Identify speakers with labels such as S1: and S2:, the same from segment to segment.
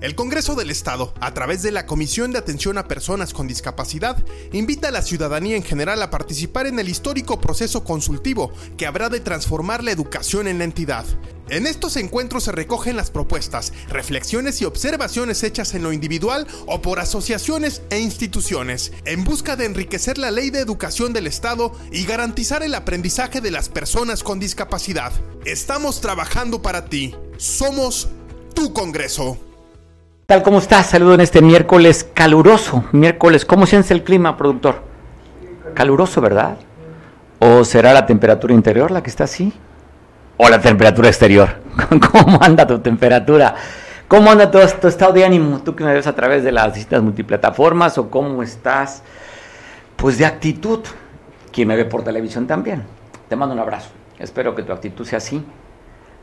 S1: El Congreso del Estado, a través de la Comisión de Atención a Personas con Discapacidad, invita a la ciudadanía en general a participar en el histórico proceso consultivo que habrá de transformar la educación en la entidad. En estos encuentros se recogen las propuestas, reflexiones y observaciones hechas en lo individual o por asociaciones e instituciones, en busca de enriquecer la ley de educación del Estado y garantizar el aprendizaje de las personas con discapacidad. Estamos trabajando para ti. Somos tu Congreso
S2: tal? ¿Cómo estás? Saludo en este miércoles caluroso. Miércoles, ¿cómo sientes el clima, productor? Caluroso, ¿verdad? ¿O será la temperatura interior la que está así? ¿O la temperatura exterior? ¿Cómo anda tu temperatura? ¿Cómo anda todo tu estado de ánimo? Tú que me ves a través de las distintas multiplataformas o cómo estás, pues de actitud. Quien me ve por televisión también. Te mando un abrazo. Espero que tu actitud sea así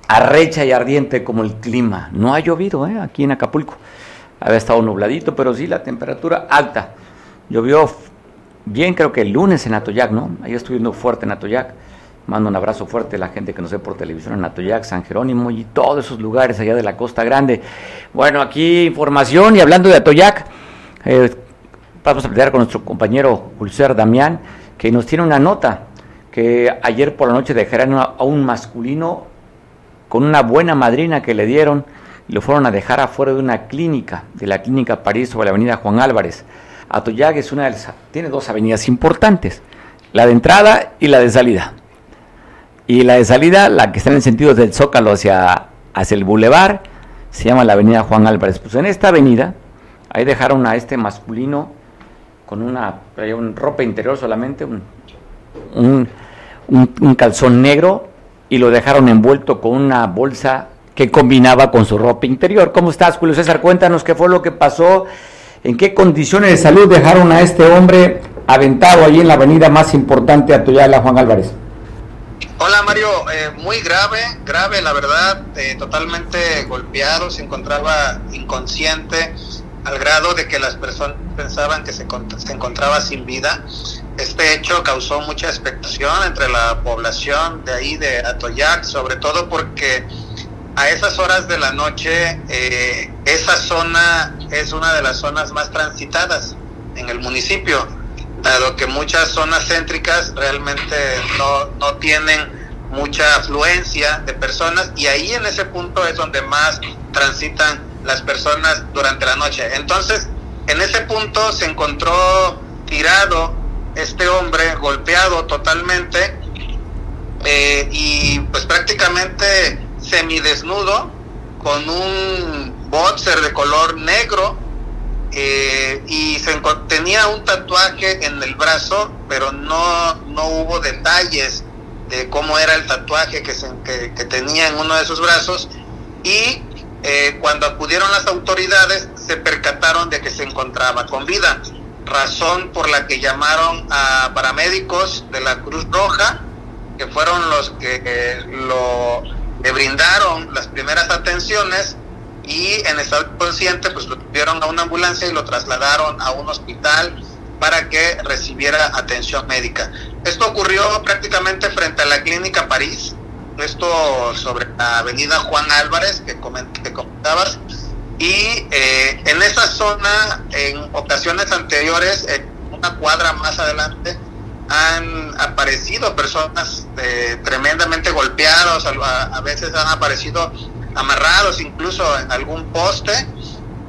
S2: arrecha y ardiente como el clima. No ha llovido ¿eh? aquí en Acapulco. Había estado nubladito, pero sí la temperatura alta. Llovió bien, creo que el lunes en Atoyac, ¿no? Ahí estoy viendo fuerte en Atoyac. Mando un abrazo fuerte a la gente que nos ve por televisión en Atoyac, San Jerónimo y todos esos lugares allá de la Costa Grande. Bueno, aquí información y hablando de Atoyac, eh, vamos a platicar con nuestro compañero Pulser Damián, que nos tiene una nota que ayer por la noche dejaron a un masculino con una buena madrina que le dieron, lo fueron a dejar afuera de una clínica, de la clínica París sobre la avenida Juan Álvarez. Atoyac es una de las, tiene dos avenidas importantes, la de entrada y la de salida. Y la de salida, la que está en el sentido del Zócalo hacia, hacia el bulevar, se llama la avenida Juan Álvarez. Pues en esta avenida, ahí dejaron a este masculino con una, ropa interior solamente, un, un calzón negro y lo dejaron envuelto con una bolsa que combinaba con su ropa interior. ¿Cómo estás, Julio César? Cuéntanos qué fue lo que pasó, en qué condiciones de salud dejaron a este hombre aventado allí en la avenida más importante Atoyala, Juan Álvarez.
S3: Hola Mario, eh, muy grave, grave la verdad, eh, totalmente golpeado, se encontraba inconsciente al grado de que las personas pensaban que se encontraba sin vida. Este hecho causó mucha expectación entre la población de ahí de Atoyac, sobre todo porque a esas horas de la noche eh, esa zona es una de las zonas más transitadas en el municipio, dado que muchas zonas céntricas realmente no, no tienen mucha afluencia de personas y ahí en ese punto es donde más transitan las personas durante la noche. Entonces, en ese punto se encontró tirado este hombre golpeado totalmente eh, y pues prácticamente semidesnudo con un boxer de color negro eh, y se tenía un tatuaje en el brazo pero no, no hubo detalles de cómo era el tatuaje que, se, que, tenía en uno de sus brazos y eh, cuando acudieron las autoridades se percataron de que se encontraba con vida razón por la que llamaron a paramédicos de la Cruz Roja, que fueron los que eh, lo, le brindaron las primeras atenciones y en estado consciente pues lo tuvieron a una ambulancia y lo trasladaron a un hospital para que recibiera atención médica. Esto ocurrió prácticamente frente a la clínica París, esto sobre la avenida Juan Álvarez que, que comentabas, y eh, en esa zona, en ocasiones anteriores, en una cuadra más adelante, han aparecido personas eh, tremendamente golpeados, a, veces han aparecido amarrados incluso en algún poste.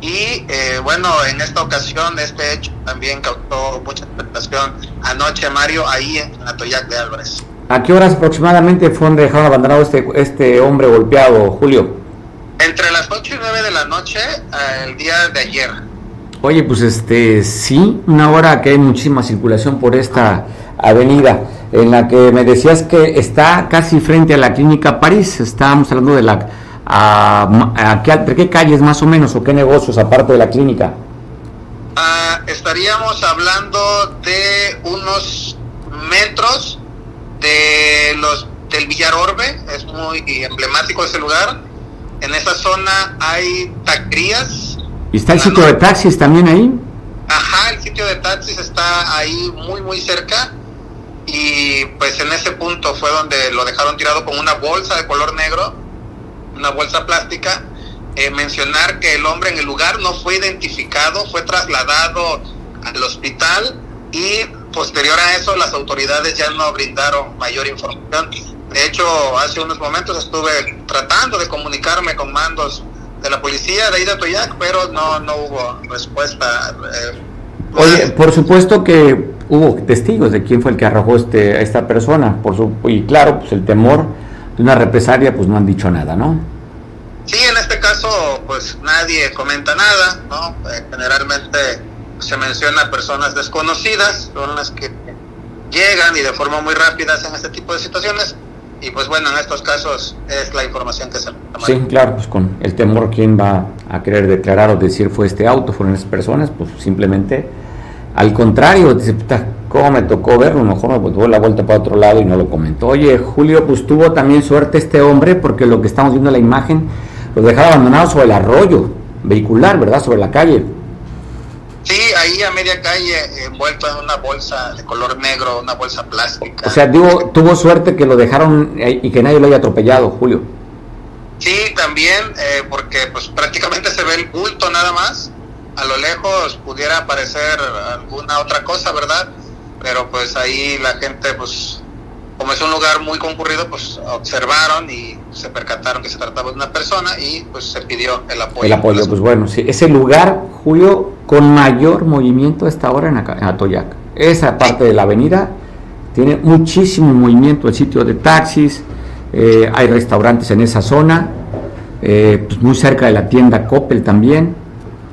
S3: Y eh, bueno, en esta ocasión este hecho también causó mucha expectación anoche, Mario, ahí en Atoyac de Álvarez.
S2: ¿A qué horas aproximadamente fue donde abandonado este, este hombre golpeado, Julio?
S3: Entre las 8 y 9 de la noche eh, el día de ayer.
S2: Oye, pues este, sí, una hora que hay muchísima circulación por esta avenida, en la que me decías que está casi frente a la clínica París, estábamos hablando de la... A, ¿De qué calles más o menos o qué negocios aparte de la clínica?
S3: Ah, estaríamos hablando de unos metros de los del Villar Orbe, es muy emblemático ese lugar. En esa zona hay taquerías.
S2: ¿Y está el sitio de taxis también ahí?
S3: Ajá, el sitio de taxis está ahí muy, muy cerca. Y pues en ese punto fue donde lo dejaron tirado con una bolsa de color negro, una bolsa plástica. Eh, mencionar que el hombre en el lugar no fue identificado, fue trasladado al hospital y posterior a eso las autoridades ya no brindaron mayor información. De hecho, hace unos momentos estuve tratando de comunicarme con mandos de la policía de ahí de Toyac, pero no, no hubo respuesta.
S2: Eh, Oye, por supuesto que hubo testigos de quién fue el que arrojó este, a esta persona, por su, y claro, pues el temor de una represalia, pues no han dicho nada, ¿no?
S3: Sí, en este caso, pues nadie comenta nada, ¿no? Eh, generalmente se menciona personas desconocidas, son las que llegan y de forma muy rápida hacen este tipo de situaciones. Y pues bueno, en estos casos es la información que se
S2: Sí, claro, pues con el temor, ¿quién va a querer declarar o decir fue este auto, fueron esas personas? Pues simplemente, al contrario, dice, ¿cómo me tocó verlo? Mejor me dio la vuelta para otro lado y no lo comentó. Oye, Julio, pues tuvo también suerte este hombre porque lo que estamos viendo en la imagen, lo dejaba abandonado sobre el arroyo vehicular, ¿verdad? Sobre la calle
S3: Sí, ahí a media calle, envuelto en una bolsa de color negro, una bolsa plástica.
S2: O sea, digo, tuvo suerte que lo dejaron y que nadie lo haya atropellado, Julio.
S3: Sí, también, eh, porque pues prácticamente se ve el bulto nada más. A lo lejos pudiera aparecer alguna otra cosa, ¿verdad? Pero pues ahí la gente, pues, como es un lugar muy concurrido, pues observaron y se percataron que se trataba de una persona y pues se pidió el apoyo.
S2: El apoyo, pues bueno, sí, ese lugar, Julio, con mayor movimiento hasta ahora en, Atoyac. Esa parte de la avenida tiene muchísimo movimiento, el sitio de taxis, eh, hay restaurantes en esa zona, eh, pues muy cerca de la tienda Coppel también,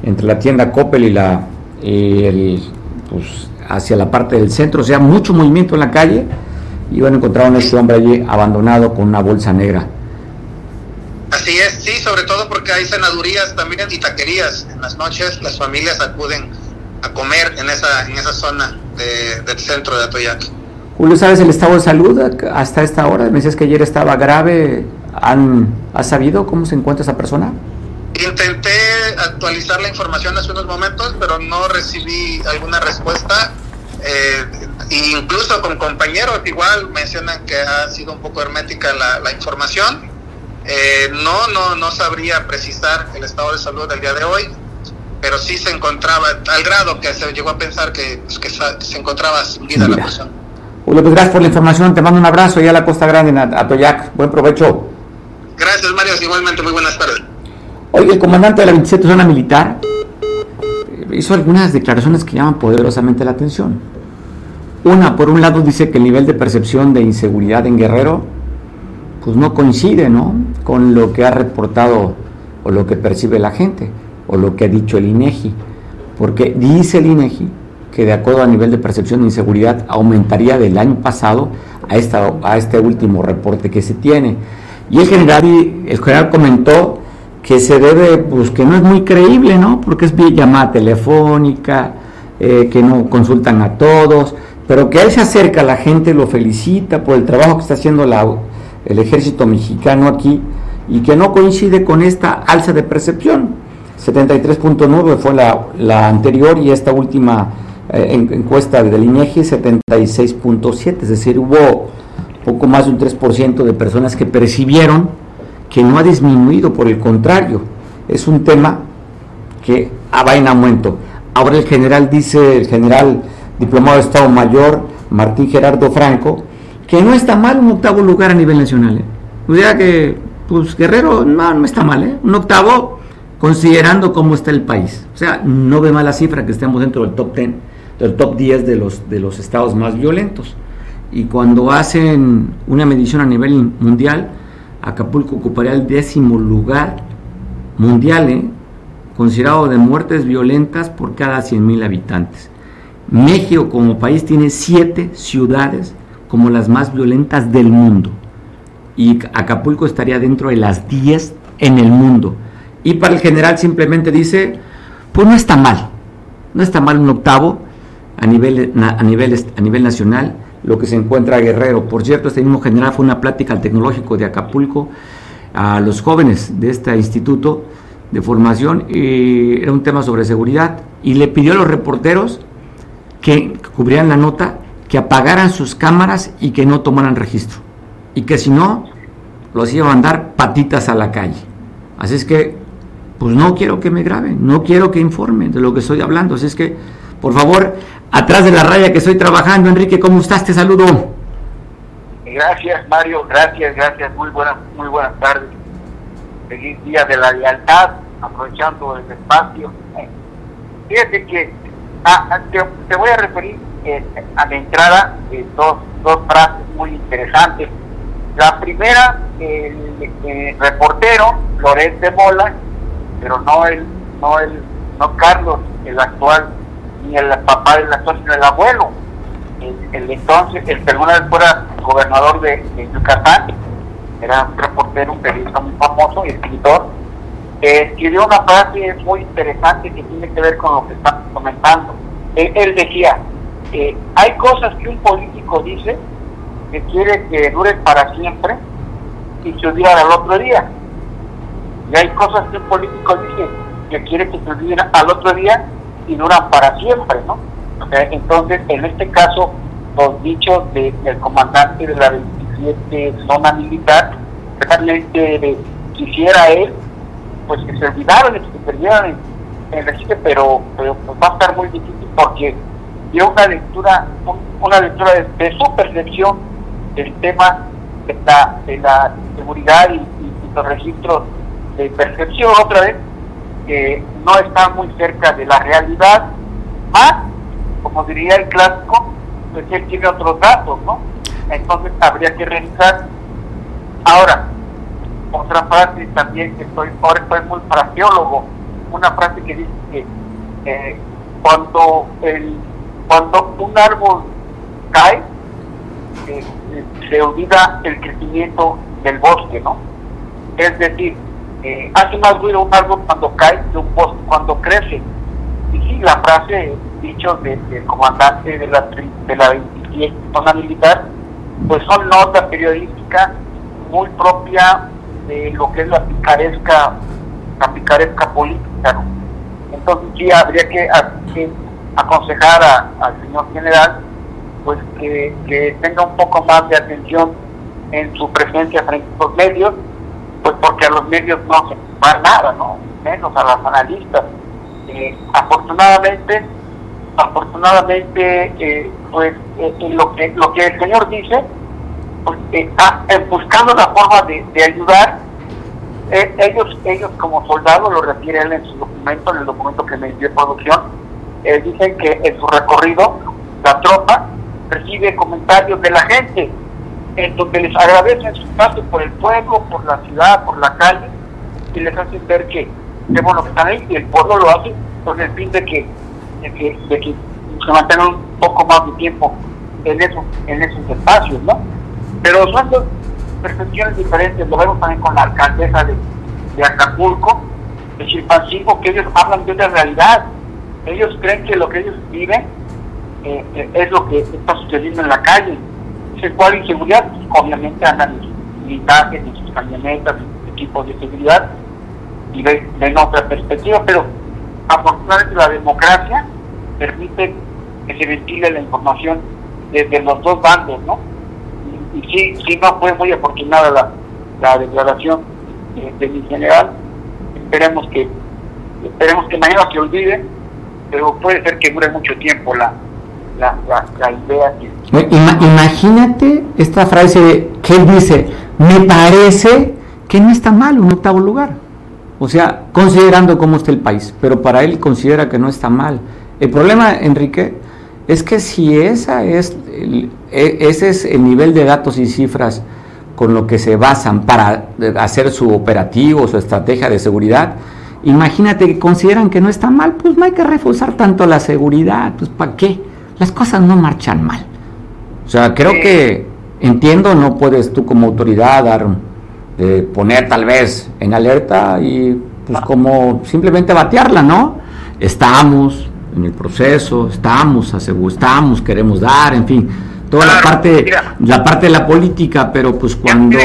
S2: entre la tienda Coppel y la, el, pues hacia la parte del centro, o sea, mucho movimiento en la calle, y van a encontrar a hombre allí abandonado con una bolsa negra.
S3: Así es, sí, sobre todo porque hay cenadurías también y taquerías. En las noches las familias acuden a comer en esa, en esa zona del centro de Atoyac.
S2: Julio, ¿sabes el estado de salud hasta esta hora? Me decías que ayer estaba grave. ¿Han, ¿Has sabido cómo se encuentra esa persona?
S3: Intenté actualizar la información hace unos momentos, pero no recibí alguna respuesta. Eh, incluso con compañeros igual mencionan que ha sido un poco hermética la, la información eh, no, no, no sabría precisar el estado de salud del día de hoy, pero sí se encontraba, al grado que se llegó a pensar que, pues, que se encontraba sin vida la persona.
S2: Julio, pues gracias por la información, te mando un abrazo y a la Costa Grande, en Atoyac, buen provecho.
S3: Gracias Mario, igualmente, muy buenas tardes.
S2: Hoy el comandante de la 27 Zona Militar hizo algunas declaraciones que llaman poderosamente la atención. Una, por un lado, dice que el nivel de percepción de inseguridad en Guerrero pues no coincide ¿no? con lo que ha reportado o lo que percibe la gente o lo que ha dicho el INEGI. Porque dice el INEGI que de acuerdo a nivel de percepción de inseguridad aumentaría del año pasado a, esta, a este último reporte que se tiene. Y el general, el comentó que se debe, pues que no es muy creíble, ¿no? Porque es llamada telefónica, eh, que no consultan a todos, pero que él se acerca la gente, lo felicita por el trabajo que está haciendo la, el ejército mexicano aquí y que no coincide con esta alza de percepción. 73.9 fue la, la, anterior y esta última eh, encuesta del INEGI 76.7, es decir, hubo poco más de un 3% de personas que percibieron que no ha disminuido, por el contrario, es un tema que va en aumento. Ahora el general dice, el general diplomado de Estado Mayor, Martín Gerardo Franco, que no está mal un octavo lugar a nivel nacional. ¿eh? O sea que, pues Guerrero no, no está mal, ¿eh? un octavo considerando cómo está el país. O sea, no ve mala cifra que estemos dentro del top 10, del top 10 de los, de los estados más violentos. Y cuando hacen una medición a nivel mundial, Acapulco ocuparía el décimo lugar mundial, ¿eh? considerado de muertes violentas por cada 100.000 habitantes. México como país tiene siete ciudades como las más violentas del mundo. Y Acapulco estaría dentro de las 10 en el mundo. Y para el general simplemente dice, pues no está mal, no está mal un octavo a nivel, a nivel, a nivel nacional lo que se encuentra Guerrero. Por cierto, este mismo general fue una plática al tecnológico de Acapulco a los jóvenes de este instituto de formación y era un tema sobre seguridad y le pidió a los reporteros que cubrieran la nota que apagaran sus cámaras y que no tomaran registro y que si no los iba a mandar patitas a la calle. Así es que pues no quiero que me graben, no quiero que informen de lo que estoy hablando. Así es que, por favor, atrás de la raya que estoy trabajando, Enrique, ¿cómo estás? Te saludo.
S4: Gracias, Mario, gracias, gracias. Muy buenas, muy buenas tardes. Feliz día de la lealtad, aprovechando el espacio. Fíjate que ah, ah, te, voy a referir eh, a la entrada de dos, dos frases muy interesantes. La primera, el, reportero Loret de Mola, pero no el, no el, no Carlos, el actual, ni el papá del actual, sino el abuelo. El, entonces, el que alguna vez fuera gobernador de, Yucatán, era un reportero, un periodista muy famoso y escritor, escribió una frase muy interesante que tiene que ver con lo que estamos comentando. Él, decía, eh, hay cosas que un político dice que quiere que duren para siempre y se olvidan al otro día y hay cosas que un político dice que quiere que se olviden al otro día y duran para siempre, ¿no? entonces, en este caso, los dichos del comandante de la 27 zona militar, realmente quisiera él, pues que se olvidaran, que se perdieran en, el registro, pero, pero pues, va a estar muy difícil porque dio una lectura, una lectura de, su percepción del tema de la, de la seguridad y los registros de percepción otra vez que no está muy cerca de la realidad, más, como diría el clásico, pues él tiene otros datos, ¿no? Entonces habría que revisar. Ahora, otra frase también que estoy, ahora estoy muy fraseólogo, una frase que dice que eh, cuando el cuando un árbol cae, eh, se olvida el crecimiento del bosque, ¿no? Es decir, eh, hace más ruido un árbol cuando cae que un bosque cuando crece. Y la frase, dicho del comandante de la, de la 27 zona militar, pues son notas periodísticas muy propia de lo que es la picaresca, la picaresca política. Entonces sí habría que, aconsejar al señor general pues que, que tenga un poco más de atención en su presencia frente a los medios pues porque a los medios no se va nada, ¿no? menos a los analistas. Eh, afortunadamente, afortunadamente, eh, pues eh, lo que lo que el señor dice, pues, ah, buscando la forma de, ayudar, ellos ellos como soldados lo refieren en su documento, en el documento que me dio producción, dicen que en su recorrido la tropa recibe comentarios de la gente en donde les agradecen su paso por el pueblo, por la ciudad, por la calle, y les hacen ver que, que bueno, que están ahí, y el pueblo lo hace con el fin de que, de que, de que se mantengan un poco más de tiempo en esos, en esos espacios, ¿no? Pero son dos percepciones diferentes, lo vemos también con la alcaldesa de, de Acapulco, de Chilpancingo, que ellos hablan de una realidad, ellos creen que lo que ellos viven eh, eh, es lo que está sucediendo en la calle, cuál inseguridad, obviamente andan militares en sus camionetas, equipos de seguridad, y ven, otra perspectiva, pero afortunadamente la democracia permite que se ventile la información desde los dos bandos, ¿no? Y, sí, sí no fue muy afortunada la, la declaración de, mi general, esperemos que esperemos que mañana se olvide, pero puede ser que dure mucho tiempo la, la, la, idea
S2: imagínate esta frase que él dice, me parece que no está mal un octavo lugar. O sea, considerando cómo está el país, pero para él considera que no está mal. El problema, Enrique, es que si esa es e, ese es el nivel de datos y cifras con lo que se basan para hacer su operativo, su estrategia de seguridad, imagínate que consideran que no está mal, pues no hay que reforzar tanto la seguridad, pues ¿para qué? las cosas no marchan mal. O sea, creo que entiendo, no puedes tú como autoridad dar, eh, poner tal vez en alerta y pues como simplemente batearla, ¿no? Estamos en el proceso, estamos, estamos, queremos dar, en fin. toda la parte, la parte de la política, pero pues cuando,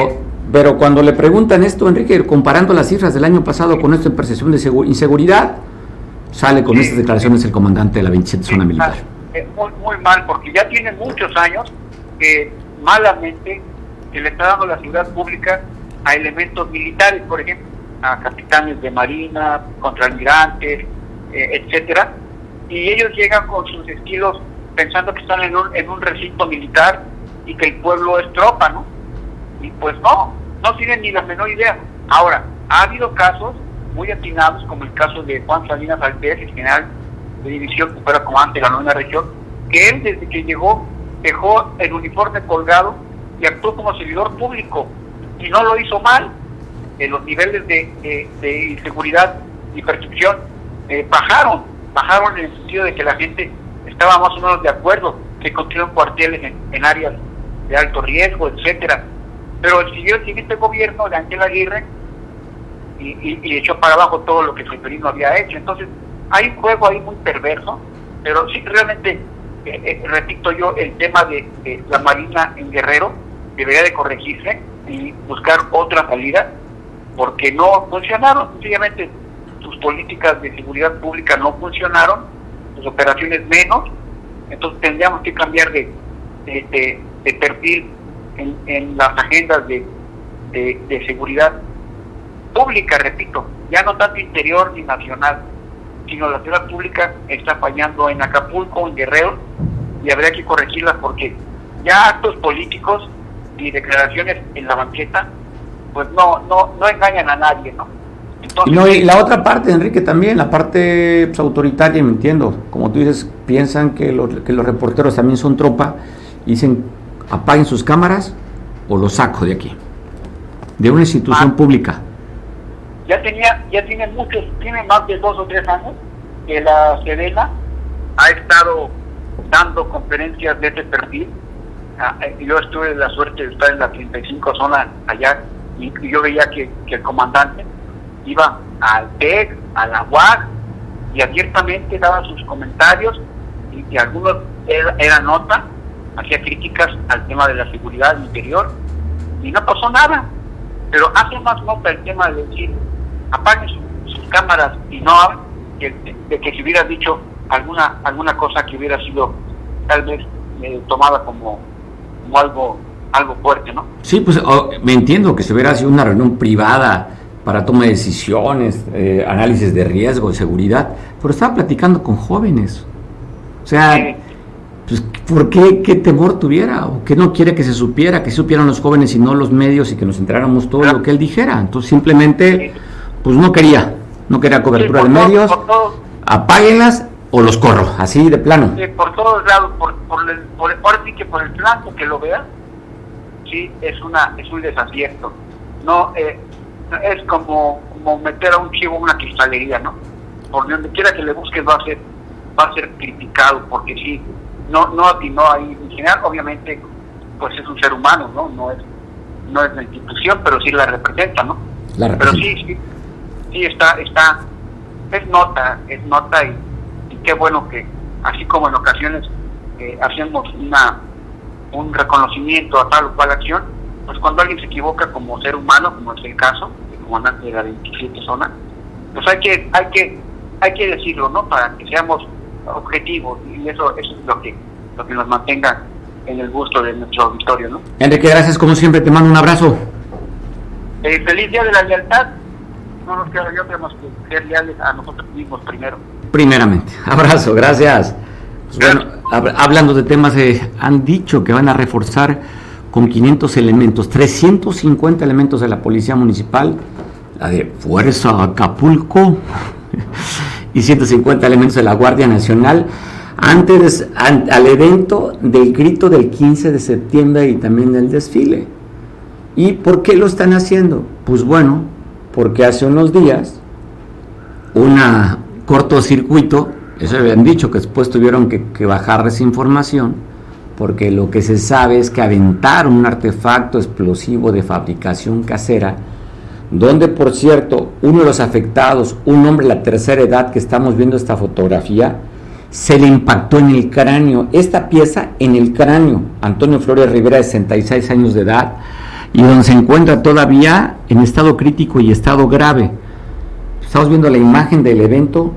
S2: pero cuando le preguntan esto, Enrique, comparando las cifras del año pasado con esto en percepción de inseguridad, sale con estas declaraciones el comandante de la 27 zona militar.
S4: Muy, muy mal, porque ya tiene muchos años que malamente se le está dando la ciudad pública a elementos militares, por ejemplo, a capitanes de marina, contraalmirantes, eh, etcétera, y ellos llegan con sus estilos pensando que están en un, en un recinto militar y que el pueblo es tropa, ¿no? Y pues no, no tienen ni la menor idea. Ahora, ha habido casos muy atinados, como el caso de Juan Salinas Altés, el general de división que fuera comandante de la novena región, que él desde que llegó dejó el uniforme colgado y actuó como servidor público y no lo hizo mal. en los niveles de, de, inseguridad y percepción eh, bajaron, bajaron en el sentido de que la gente estaba más o menos de acuerdo que continúen cuarteles en, áreas de alto riesgo, etcétera. Pero siguió el siguiente gobierno de Ángel Aguirre y, echó para abajo todo lo que Seferino había hecho. Entonces, hay un juego ahí muy perverso, pero sí realmente, eh, eh, repito yo, el tema de, la Marina en Guerrero debería de corregirse y buscar otra salida, porque no funcionaron, sencillamente políticas de seguridad pública no funcionaron, sus operaciones menos, entonces tendríamos que cambiar de, de, perfil en, las agendas de, de seguridad pública, repito, ya no tanto interior ni nacional, sino la ciudad pública está fallando en Acapulco, en Guerrero, y habría que corregirlas porque ya actos políticos y declaraciones en la banqueta, pues no, no, no engañan a nadie, ¿no?
S2: No, y la otra parte, Enrique, también, la parte pues, autoritaria, me entiendo, como tú dices, piensan que los, que los reporteros también son tropa, y dicen, apaguen sus cámaras o los saco de aquí, de una institución ah. pública
S4: ya tenía, ya tiene muchos, tiene más de dos o tres años que la Sedena ha estado dando conferencias de este perfil. Ah, eh, yo estuve la suerte de estar en la 35 zona allá y, yo veía que, el comandante iba al TEC, a la UAC y abiertamente daba sus comentarios y, algunos eran nota, hacía críticas al tema de la seguridad interior y no pasó nada. Pero hace más nota el tema de decir apaguen sus cámaras y no de, de, que si hubiera dicho alguna alguna cosa que hubiera sido tal vez eh, tomada como, como algo algo fuerte, ¿no?
S2: Sí, pues oh, me entiendo que se hubiera sido una reunión privada para toma de decisiones, eh, análisis de riesgo, de seguridad, pero estaba platicando con jóvenes. O sea, pues, ¿por qué, qué temor tuviera? ¿O qué no quiere que se supiera? Que supieran los jóvenes y no los medios y que nos enteráramos todo lo que él dijera. Entonces simplemente pues no quería, no quería cobertura de medios, apáguenlas o los corro, así de plano.
S4: Sí, por todos lados, por, por, el, por, que por el plano que lo vea, sí, es una es un desacierto. No, eh, es como, como meter a un chivo en una cristalería, ¿no? Por donde quiera que le busques va a ser va a ser criticado, porque sí, no no atinó ahí. En general, obviamente, pues es un ser humano, ¿no? No es no es la institución, pero sí la representa, ¿no? La representa. Pero sí, sí sí está, está, es nota, es nota y, qué bueno que así como en ocasiones eh, hacemos una un reconocimiento a tal o cual acción, pues cuando alguien se equivoca como ser humano, como es el caso, el comandante de la 27 zona, pues hay que, hay que, hay que decirlo, ¿no? Para que seamos objetivos y eso, eso es lo que, lo que nos mantenga en el gusto de nuestro auditorio, ¿no?
S2: Enrique, gracias como siempre, te mando un abrazo.
S4: Eh, feliz Día de la Lealtad no nos queda yo, tenemos que ser leales a nosotros mismos primero.
S2: Primeramente, abrazo, gracias. Pues bueno, hablando de temas, eh, han dicho que van a reforzar con 500 elementos, 350 elementos de la Policía Municipal, la de Fuerza Acapulco y 150 elementos de la Guardia Nacional antes al evento del grito del 15 de septiembre y también del desfile. ¿Y por qué lo están haciendo? Pues bueno, porque hace unos días un cortocircuito, eso habían dicho que después tuvieron que, bajar esa información, porque lo que se sabe es que aventaron un artefacto explosivo de fabricación casera, donde por cierto uno de los afectados, un hombre de la tercera edad que estamos viendo esta fotografía, se le impactó en el cráneo. Esta pieza en el cráneo. Antonio Flores Rivera, de 66 años de edad, y donde se encuentra todavía en estado crítico y estado grave. Estamos viendo la imagen del evento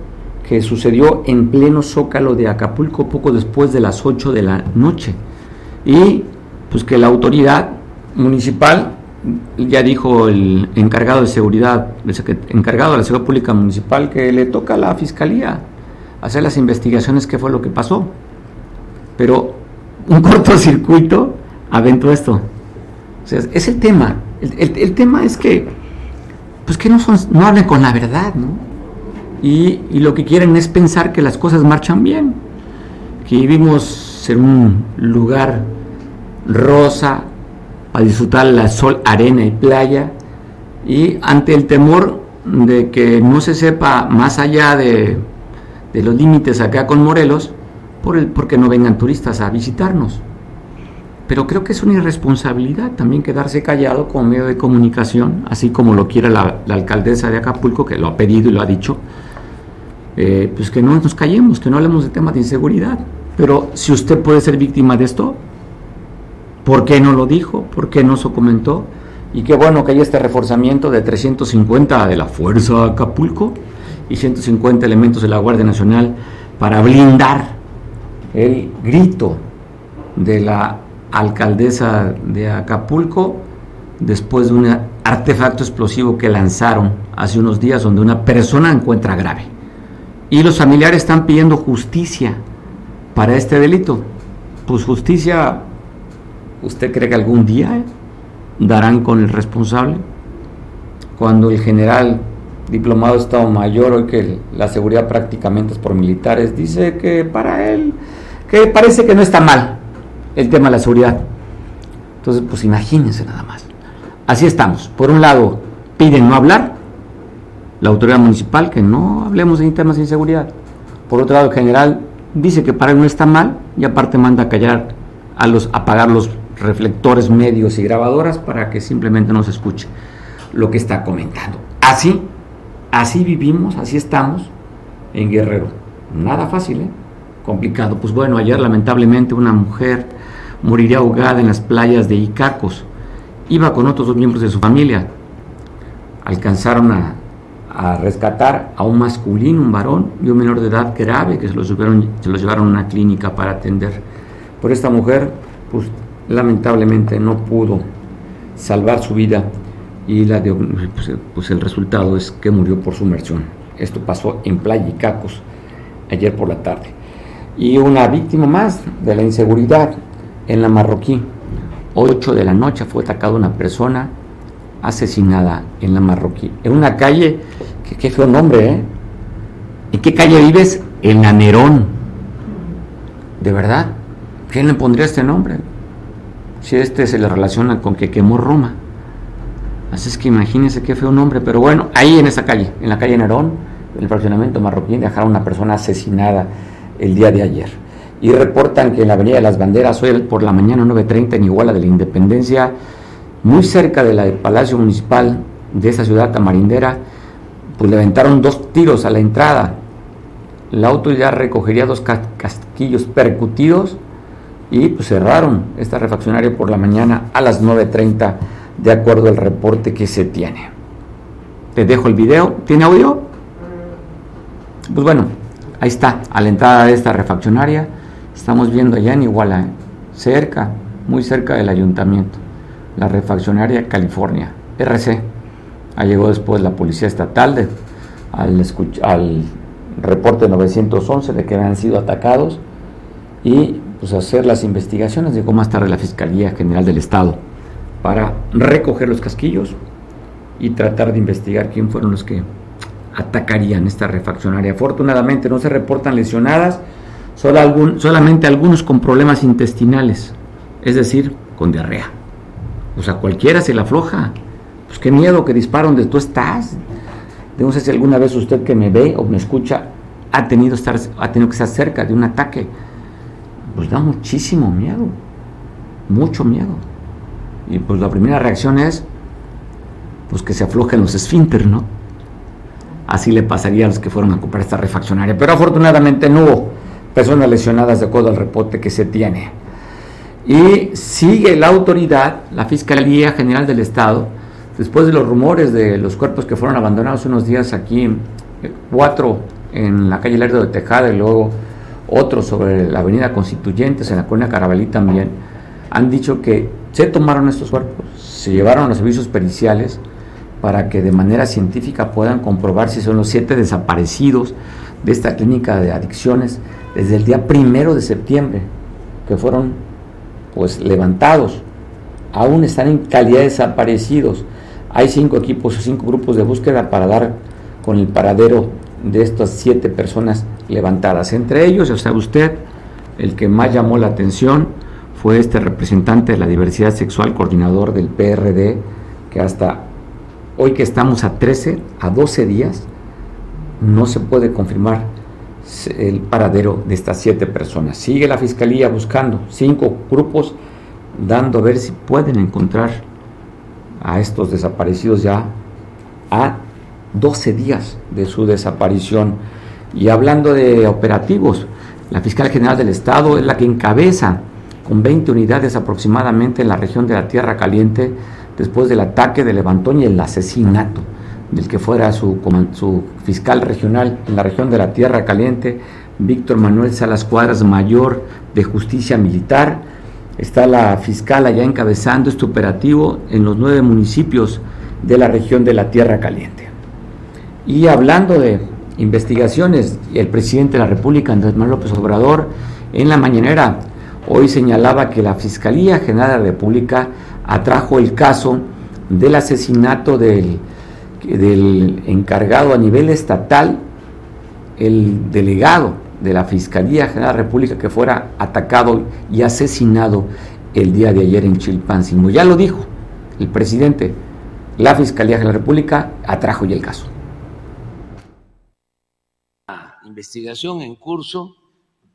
S2: que sucedió en pleno zócalo de Acapulco poco después de las 8 de la noche. Y pues que la autoridad municipal, ya dijo el encargado de seguridad, el encargado de la seguridad pública municipal, que le toca a la fiscalía hacer las investigaciones qué fue lo que pasó. Pero un cortocircuito aventó esto. O sea, es el tema. El, tema es que, pues que no, son, no hablen con la verdad, ¿no? Y, lo que quieren es pensar que las cosas marchan bien, que vivimos en un lugar rosa para disfrutar la sol, arena y playa, y ante el temor de que no se sepa más allá de los límites acá con Morelos por el, porque no vengan turistas a visitarnos. Pero creo que es una irresponsabilidad también quedarse callado como medio de comunicación, así como lo quiere la, alcaldesa de Acapulco, que lo ha pedido y lo ha dicho, eh, pues que no nos callemos, que no hablemos de temas de inseguridad. Pero si usted puede ser víctima de esto, ¿por qué no lo dijo? ¿Por qué no se comentó? Y qué bueno que hay este reforzamiento de 350 de la Fuerza Acapulco y 150 elementos de la Guardia Nacional para blindar el grito de la alcaldesa de Acapulco después de un artefacto explosivo que lanzaron hace unos días donde una persona encuentra grave. Y los familiares están pidiendo justicia para este delito. Pues justicia, ¿usted cree que algún día darán con el responsable? Cuando el general diplomado de Estado Mayor, hoy que la seguridad prácticamente es por militares, dice que para él, que parece que no está mal el tema de la seguridad. Entonces, pues imagínense nada más. Así estamos. Por un lado, piden no hablar, la autoridad municipal, que no hablemos de temas de inseguridad. Por otro lado, el general dice que para él no está mal y aparte manda a callar a los apagar los reflectores medios y grabadoras para que simplemente no se escuche lo que está comentando. Así Así vivimos, así estamos en Guerrero. Nada fácil, ¿eh? Complicado. Pues bueno, ayer lamentablemente una mujer moriría ahogada en las playas de Icacos. Iba con otros dos miembros de su familia. Alcanzaron a, rescatar a un masculino, un varón y un menor de edad grave que se los llevaron a una clínica para atender. Por esta mujer, pues lamentablemente no pudo salvar su vida y la pues, pues, el resultado es que murió por sumersión. Esto pasó en Playa Cacos ayer por la tarde. Y una víctima más de la inseguridad en la Marroquí. 8 de la noche fue atacada una persona asesinada en la Marroquí. En una calle, que, qué feo nombre, ¿eh? ¿En qué calle vives? En la Nerón. ¿De verdad? ¿Quién le pondría este nombre? Si este se le relaciona con que quemó Roma. Así es que imagínense qué feo nombre, pero bueno, ahí en esa calle, en la calle Nerón, el fraccionamiento marroquí, dejaron una persona asesinada el día de ayer. Y reportan que en la Avenida de las Banderas, hoy por la mañana 9.30 en Iguala de la Independencia, muy cerca del Palacio Municipal de esa ciudad tamarindera, pues levantaron dos tiros a la entrada. La auto ya recogería dos casquillos percutidos y pues cerraron esta refaccionaria por la mañana a las 9.30 de acuerdo al reporte que se tiene. Te dejo el video. ¿Tiene audio? Pues bueno, ahí está, a la entrada de esta refaccionaria. Estamos viendo allá en Iguala, cerca, muy cerca del ayuntamiento, la refaccionaria California, RC. Llegó después la policía estatal de, al, al reporte 911 de que habían sido atacados y pues hacer las investigaciones. Llegó más tarde la Fiscalía General del Estado para recoger los casquillos y tratar de investigar quién fueron los que atacarían esta refaccionaria. Afortunadamente no se reportan lesionadas, solo algún, solamente algunos con problemas intestinales, es decir, con diarrea. O sea, cualquiera se la afloja. Pues qué miedo que dispara donde tú estás. No sé si alguna vez usted que me ve o me escucha ha tenido, estar, ha tenido que estar cerca de un ataque. Pues da muchísimo miedo, mucho miedo. Y pues la primera reacción es pues que se aflojen los esfínteres, ¿no? Así le pasaría a los que fueron a comprar esta refaccionaria. Pero afortunadamente no hubo personas lesionadas de acuerdo al reporte que se tiene. Y sigue la autoridad, la Fiscalía General del Estado, después de los rumores de los cuerpos que fueron abandonados unos días aquí, eh, cuatro en la calle Lerdo de Tejada y luego otro sobre la avenida Constituyentes, en la colonia Carabalí también, han dicho que se tomaron estos cuerpos, se llevaron a los servicios periciales para que de manera científica puedan comprobar si son los siete desaparecidos de esta clínica de adicciones desde el día primero de septiembre, que fueron pues levantados, aún están en calidad de desaparecidos. Hay cinco equipos o cinco grupos de búsqueda para dar con el paradero de estas siete personas levantadas. Entre ellos, o sea, usted, el que más llamó la atención fue este representante de la diversidad sexual, coordinador del PRD, que hasta hoy que estamos a 13, a 12 días, no se puede confirmar el paradero de estas siete personas. Sigue la fiscalía buscando cinco grupos, dando a ver si pueden encontrar a estos desaparecidos ya a 12 días de su desaparición. Y hablando de operativos, la fiscal general del Estado es la que encabeza con 20 unidades aproximadamente en la región de la Tierra Caliente después del ataque de Levantón y el asesinato del que fuera su, fiscal regional en la región de la Tierra Caliente, Víctor Manuel Salas Cuadras, mayor de justicia militar. Está la fiscal allá encabezando este operativo en los nueve municipios de la región de la Tierra Caliente. Y hablando de investigaciones, el presidente de la República, Andrés Manuel López Obrador, en la mañanera hoy señalaba que la Fiscalía General de la República atrajo el caso del asesinato del del encargado a nivel estatal, el delegado de la Fiscalía General de la República que fuera atacado y asesinado el día de ayer en Chilpancingo. Ya lo dijo el presidente, la Fiscalía General de la República atrajo ya el caso.
S5: La investigación en curso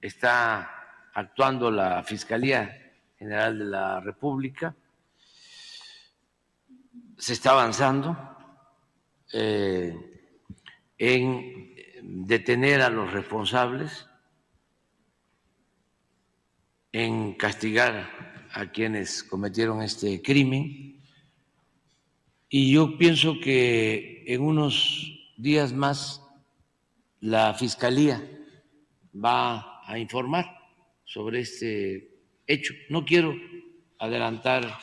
S5: está actuando la Fiscalía General de la República, se está avanzando eh, en detener a los responsables, en castigar a quienes cometieron este crimen. Y yo pienso que en unos días más la Fiscalía va a informar sobre este hecho. No quiero adelantar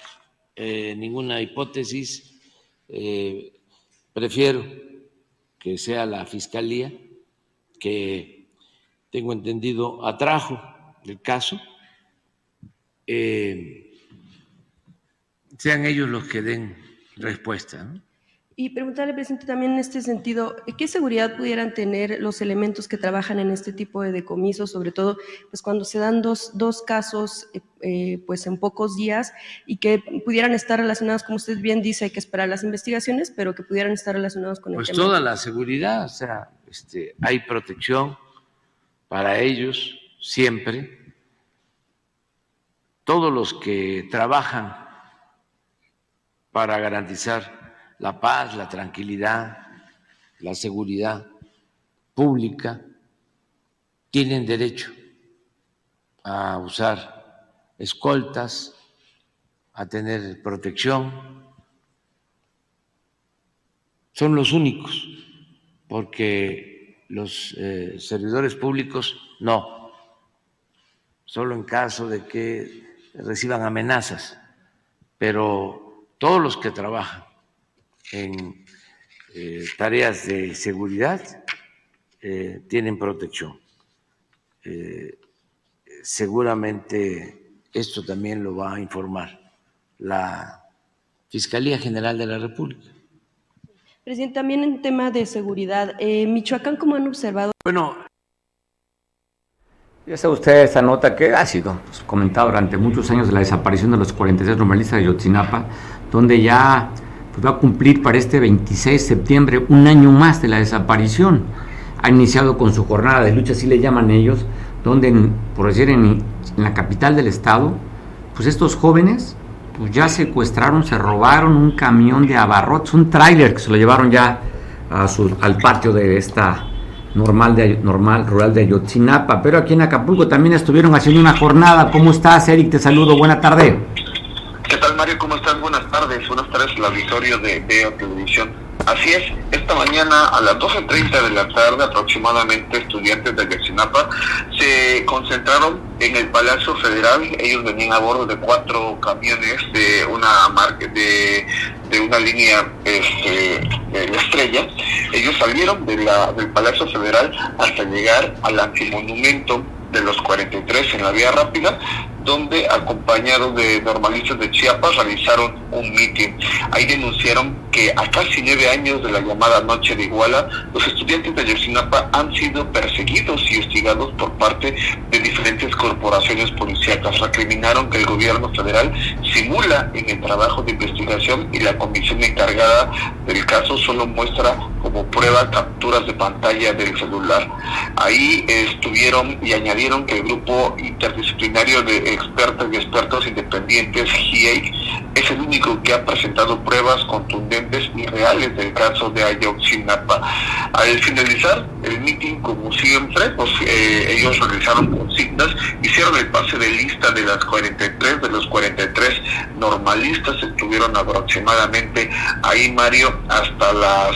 S5: eh, ninguna hipótesis. Eh, Prefiero que sea la Fiscalía, que tengo entendido atrajo el caso, eh, sean ellos los que den respuesta.
S6: Y preguntarle, presidente, también en este sentido, ¿qué seguridad pudieran tener los elementos que trabajan en este tipo de decomisos, sobre todo pues cuando se dan dos, dos casos eh, eh, pues en pocos días y que pudieran estar relacionados, como usted bien dice, hay que esperar las investigaciones, pero que pudieran estar relacionados con el
S5: pues toda la seguridad, o sea, este, hay protección para ellos siempre. Todos los que trabajan para garantizar la paz, la tranquilidad, la seguridad pública, tienen derecho a usar escoltas, a tener protección. Son los únicos, porque los eh, servidores públicos no, solo en caso de que reciban amenazas, pero todos los que trabajan en eh, tareas de seguridad eh, tienen protección. Eh, seguramente esto también lo va a informar la Fiscalía General de la República.
S6: Presidente, también en tema de seguridad, Michoacán, ¿cómo han observado?
S2: Bueno, ya sabe usted esta nota que ha sido pues, comentada durante muchos años de la desaparición de los 46 normalistas de Yotzinapa, donde ya pues va a cumplir para este 26 de septiembre un año más de la desaparición. Ha iniciado con su jornada de lucha, así le llaman ellos, donde, por decir, en, la capital del estado, pues estos jóvenes pues ya secuestraron, se robaron un camión de abarrotes, un tráiler que se lo llevaron ya a su, al patio de esta normal, de, normal rural de Ayotzinapa, pero aquí en Acapulco también estuvieron haciendo una jornada. ¿Cómo estás, Eric? Te saludo, buena tarde.
S7: ¿Qué tal, Mario? ¿Cómo estás? Buenas tardes. Buenas tardes al auditorio de Veo Televisión. Así es, esta mañana a las 12.30 de la tarde aproximadamente estudiantes de Ayotzinapa se concentraron en el Palacio Federal. Ellos venían a bordo de cuatro camiones de una marca de, de una línea este, de la estrella. Ellos salieron del Palacio Federal hasta llegar al antimonumento de los 43 en la vía rápida, donde acompañados de normalistas de Chiapas realizaron un mitin. Ahí denunciaron que a casi nueve años de la llamada Noche de Iguala, los estudiantes de Ayotzinapa han sido perseguidos y hostigados por parte de diferentes corporaciones policíacas. Recriminaron que el gobierno federal simula en el trabajo de investigación y la comisión encargada del caso solo muestra como prueba capturas de pantalla del celular. Ahí estuvieron y añadieron que el grupo interdisciplinario de expertos y expertos independientes, GIEIC, es el único que ha presentado pruebas contundentes y reales del caso de Ayotzinapa. Al finalizar el meeting, como siempre, pues eh, ellos realizaron consignas, hicieron el pase de lista de las 43, de los 43 normalistas, estuvieron aproximadamente ahí, Mario, hasta las,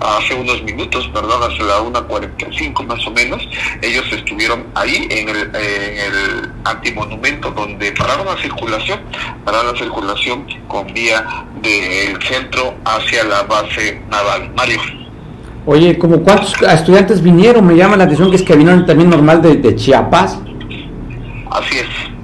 S7: hace unos minutos, perdón, hasta la 1.45 más o menos, ellos estuvieron ahí en el, en el antimonumento donde pararon la circulación, pararon la circulación con vía del centro hacia la base naval. Mario.
S2: Oye, ¿como cuántos estudiantes vinieron? Me llama la atención que es que vinieron también normal de, Chiapas.
S7: Así es.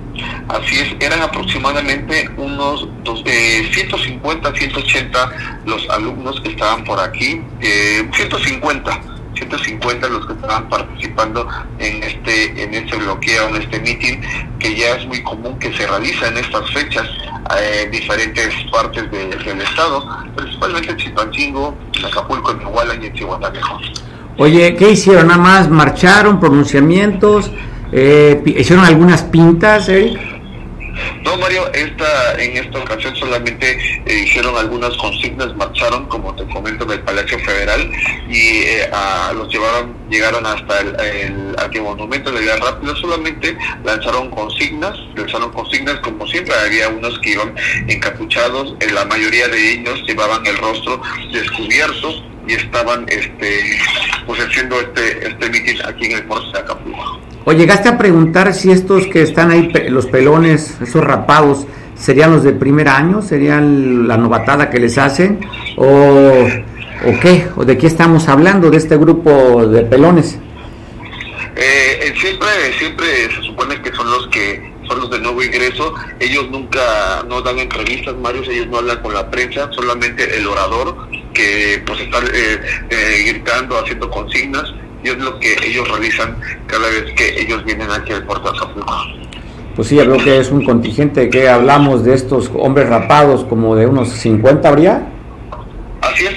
S7: Así es, eran aproximadamente unos dos, eh, 150, 180 los alumnos que estaban por aquí, eh, 150 150 los que estaban participando en este en este bloqueo, en este meeting, que ya es muy común que se realiza en estas fechas eh, en diferentes partes del estado, principalmente en Chilpancingo, en Acapulco, en Iguala y en Chihuahua.
S2: Oye, ¿qué hicieron? ¿Nada más marcharon, pronunciamientos? Eh, ¿Hicieron algunas pintas, Eric?
S7: No, Mario, esta, en esta ocasión solamente eh, hicieron algunas consignas, marcharon, como te comento, del Palacio Federal y eh, los llevaron, llegaron hasta el, el monumento de Vía Rápido, solamente lanzaron consignas, lanzaron consignas, como siempre, había unos que iban encapuchados, en la mayoría de ellos llevaban el rostro descubierto y estaban este pues haciendo este este mitin aquí en el puerto de Acapulco.
S2: ¿O llegaste a preguntar si estos que están ahí, los pelones, esos rapados, serían los de primer año? ¿Serían la novatada que les hacen? ¿O, o qué? ¿O de qué estamos hablando de este grupo de pelones?
S7: Eh, eh, siempre, siempre se supone que son los que son los de nuevo ingreso. Ellos nunca no dan entrevistas, Mario, ellos no hablan con la prensa, solamente el orador que pues está eh, gritando, haciendo consignas y es lo que ellos realizan cada vez que ellos vienen aquí al puerto de Acapulco.
S2: Pues sí, creo que es un contingente que hablamos de estos hombres rapados, como de unos 50 habría.
S7: Así es,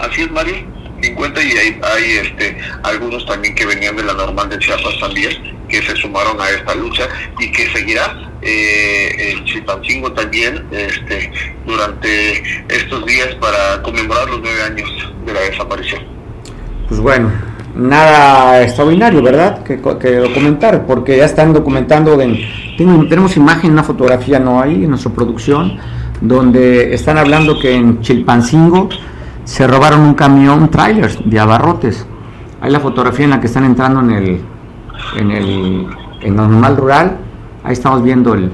S7: así es, Mario. 50 y hay, hay este, algunos también que venían de la normal de Chiapas también, que se sumaron a esta lucha y que seguirá eh, el Chilpancingo también este, durante estos días para conmemorar los nueve años de la desaparición.
S2: Pues bueno, nada extraordinario, ¿verdad? Que, documentar, porque ya están documentando, de, tenemos imagen, una fotografía no hay en nuestra producción, donde están hablando que en Chilpancingo se robaron un camión, trailer de abarrotes. Hay la fotografía en la que están entrando en el, en el, en normal rural, ahí estamos viendo el,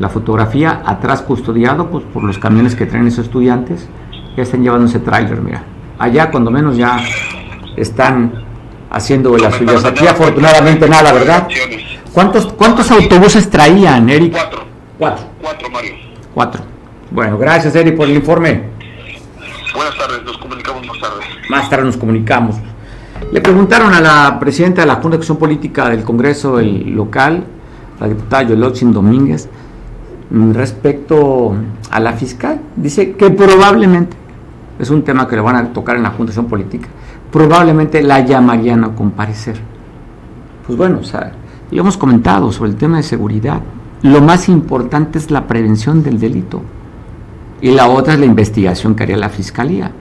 S2: la fotografía, atrás custodiado pues, por los camiones que traen esos estudiantes, ya están llevando ese trailer, mira. Allá cuando menos ya están haciendo las suyas. Aquí afortunadamente nada, ¿verdad? ¿Cuántos, cuántos autobuses traían, Eric?
S7: Cuatro.
S2: Cuatro.
S7: Cuatro, Mario.
S2: Cuatro. Bueno, gracias, Eric, por el informe.
S7: Buenas tardes, nos comunicamos más tarde.
S2: Más tarde nos comunicamos. Le preguntaron a la presidenta de la Junta de Acción Política del Congreso el local, la diputada Yolotzin Domínguez, respecto a la fiscal. Dice que probablemente, es un tema que le van a tocar en la Junta de Acción Política, probablemente la llamarían a comparecer. Pues bueno, o sea, hemos comentado sobre el tema de seguridad. Lo más importante es la prevención del delito y la otra es la investigación que haría la fiscalía.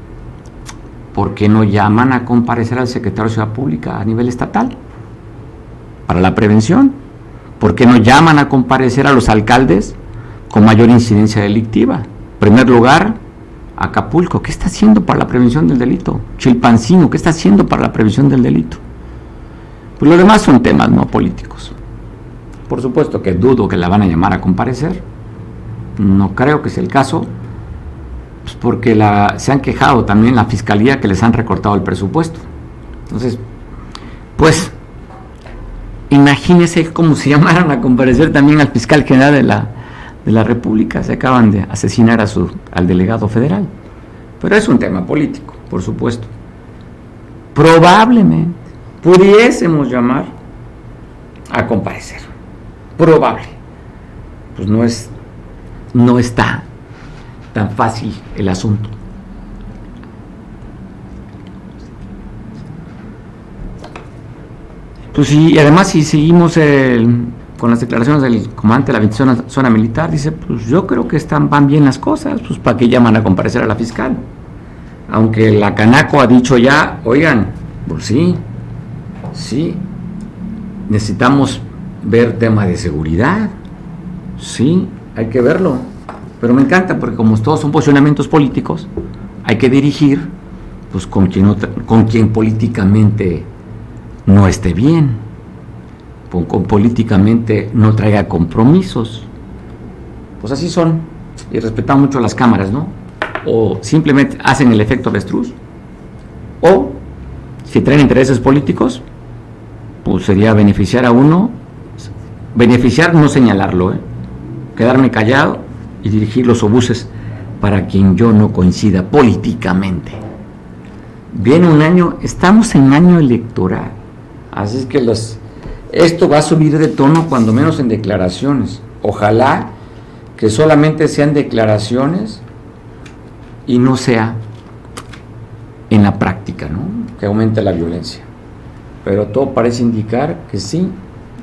S2: ¿por qué no llaman a comparecer al secretario de Ciudad Pública a nivel estatal? Para la prevención. ¿Por qué no llaman a comparecer a los alcaldes con mayor incidencia delictiva? En primer lugar, Acapulco, ¿qué está haciendo para la prevención del delito? Chilpancino, ¿qué está haciendo para la prevención del delito? Pues lo demás son temas no políticos. Por supuesto que dudo que la van a llamar a comparecer. No creo que sea el caso, pues porque se han quejado también la fiscalía que les han recortado el presupuesto. Entonces, pues, imagínese cómo se llamaran a comparecer también al fiscal general de la, de la República. Se acaban de asesinar a su, al delegado federal. Pero es un tema político, por supuesto. Probablemente pudiésemos llamar a comparecer. Probable. Pues no es, no está tan fácil el asunto. Pues sí, además si seguimos con las declaraciones del comandante de la 20 zona, militar, dice, pues yo creo que están, van bien las cosas, pues para qué llaman a comparecer a la fiscal. Aunque la Canaco ha dicho ya, oigan, pues sí, sí, necesitamos ver tema de seguridad, sí, hay que verlo. Pero me encanta porque como todos son posicionamientos políticos, hay que dirigir pues con quien, con quien políticamente no esté bien, políticamente no traiga compromisos. Pues así son, y respetamos mucho las cámaras, ¿no? O simplemente hacen el efecto avestruz, o si traen intereses políticos, pues sería beneficiar a uno, beneficiar no señalarlo, ¿eh? quedarme callado y dirigir los obuses para quien yo no coincida políticamente. Viene un año, estamos en año electoral, así es que los, esto va a subir de tono cuando menos en declaraciones. Ojalá que solamente sean declaraciones y no sea en la práctica, ¿no? Que aumente la violencia. Pero todo parece indicar que sí,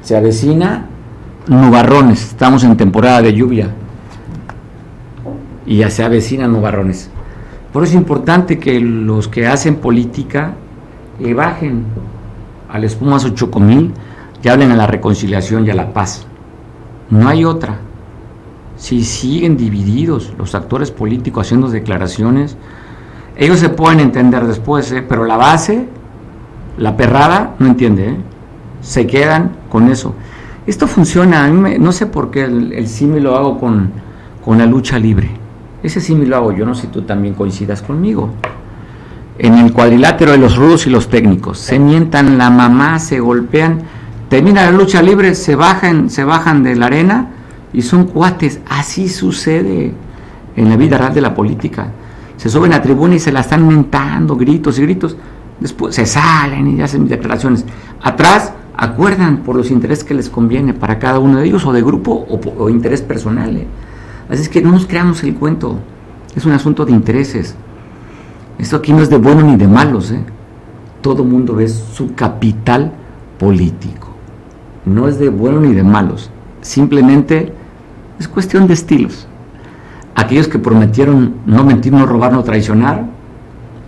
S2: se avecina nubarrones, estamos en temporada de lluvia, y ya se avecinan nubarrones. Por eso es importante que los que hacen política le bajen al espumas o chocomil y hablen a la reconciliación y a la paz. No hay otra. Si siguen divididos los actores políticos haciendo declaraciones, ellos se pueden entender después, ¿eh? pero la base, la perrada, no entiende. ¿eh? Se quedan con eso. Esto funciona, no sé por qué el, el lo hago con, con la lucha libre ese sí me lo hago yo, no sé si tú también coincidas conmigo. En el cuadrilátero de los rudos y los técnicos, se mientan la mamá, se golpean, termina la lucha libre, se bajan, se bajan de la arena y son cuates. Así sucede en la vida real de la política. Se suben a tribuna y se la están mentando, gritos y gritos. Después se salen y hacen declaraciones. Atrás acuerdan por los intereses que les conviene para cada uno de ellos, o de grupo o, interés personal. ¿eh? Así es que no nos creamos el cuento, es un asunto de intereses. Esto aquí no es de bueno ni de malos, ¿eh? todo mundo ve su capital político. No es de bueno ni de malos, simplemente es cuestión de estilos. Aquellos que prometieron no mentir, no robar, no traicionar,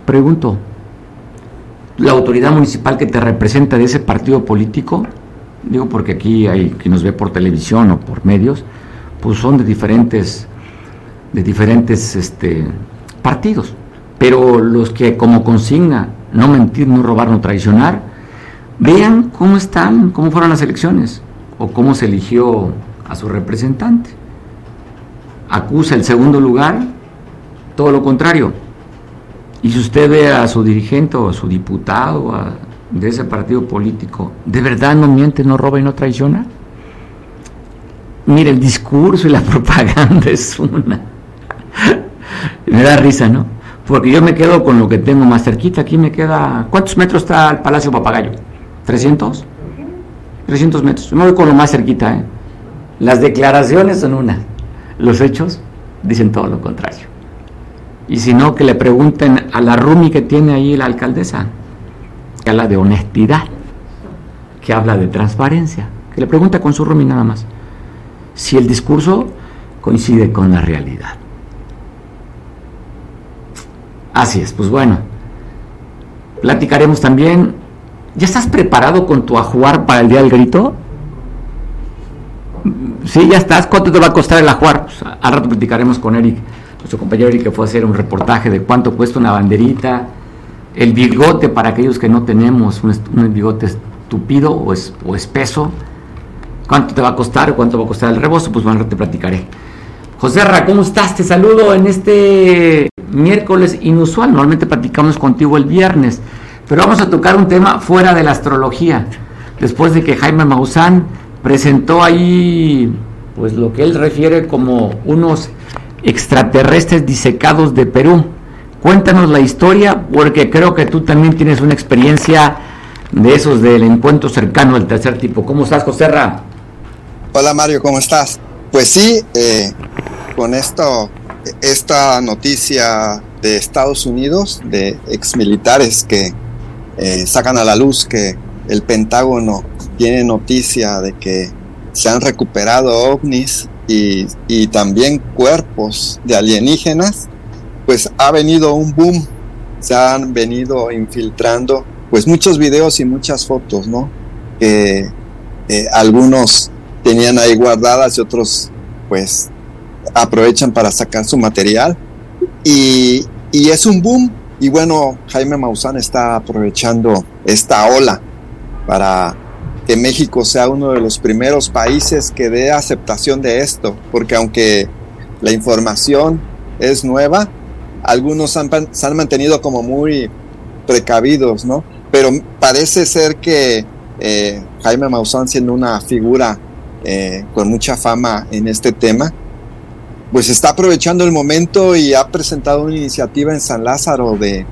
S2: pregunto, la autoridad municipal que te representa de ese partido político, digo porque aquí hay quien nos ve por televisión o por medios, pues son de diferentes, de diferentes este, partidos. Pero los que como consigna no mentir, no robar, no traicionar, vean cómo están, cómo fueron las elecciones o cómo se eligió a su representante. Acusa el segundo lugar, todo lo contrario. Y si usted ve a su dirigente o a su diputado de ese partido político, ¿de verdad no miente, no roba y no traiciona? Mire, el discurso y la propaganda es una. me da risa, ¿no? Porque yo me quedo con lo que tengo más cerquita. Aquí me queda. ¿Cuántos metros está el Palacio Papagayo? ¿300? 300 metros. Me voy con lo más cerquita, ¿eh? Las declaraciones son una. Los hechos dicen todo lo contrario. Y si no, que le pregunten a la Rumi que tiene ahí la alcaldesa, que habla de honestidad, que habla de transparencia, que le pregunta con su Rumi nada más si el discurso coincide con la realidad. Así es, pues bueno, Platicaremos también. ¿Ya estás preparado con tu ajuar para el día del grito? Sí, ya estás. ¿Cuánto te va a costar el ajuar? Pues, al rato platicaremos con Eric, nuestro compañero Eric, que fue a hacer un reportaje de cuánto cuesta una banderita, el bigote para aquellos que no tenemos, un, bigote estúpido o, es, o espeso. ¿Cuánto te va a costar? ¿Cuánto va a costar el rebozo? Pues bueno, te platicaré. José Ra, ¿cómo estás? Te saludo en este miércoles inusual. Normalmente platicamos contigo el viernes, pero vamos a tocar un tema fuera de la astrología. Después de que Jaime Maussan presentó ahí, pues lo que él refiere como unos extraterrestres disecados de Perú. Cuéntanos la historia, porque creo que tú también tienes una experiencia de esos del encuentro cercano del tercer tipo. ¿Cómo estás, José Ra?
S8: Hola Mario, ¿cómo estás? Pues sí, eh, con esto, esta noticia de Estados Unidos, de exmilitares que eh, sacan a la luz que el Pentágono tiene noticia de que se han recuperado ovnis y, y también cuerpos de alienígenas, pues ha venido un boom, se han venido infiltrando pues muchos videos y muchas fotos, ¿no? Que eh, algunos tenían ahí guardadas y otros pues aprovechan para sacar su material. Y, es un boom y bueno Jaime Maussan está aprovechando esta ola para que México sea uno de los primeros países que dé aceptación de esto porque aunque la información es nueva algunos se han mantenido como muy precavidos no pero parece ser que eh, Jaime Maussan siendo una figura eh, con mucha fama en este tema, pues está aprovechando el momento y ha presentado una iniciativa en San Lázaro de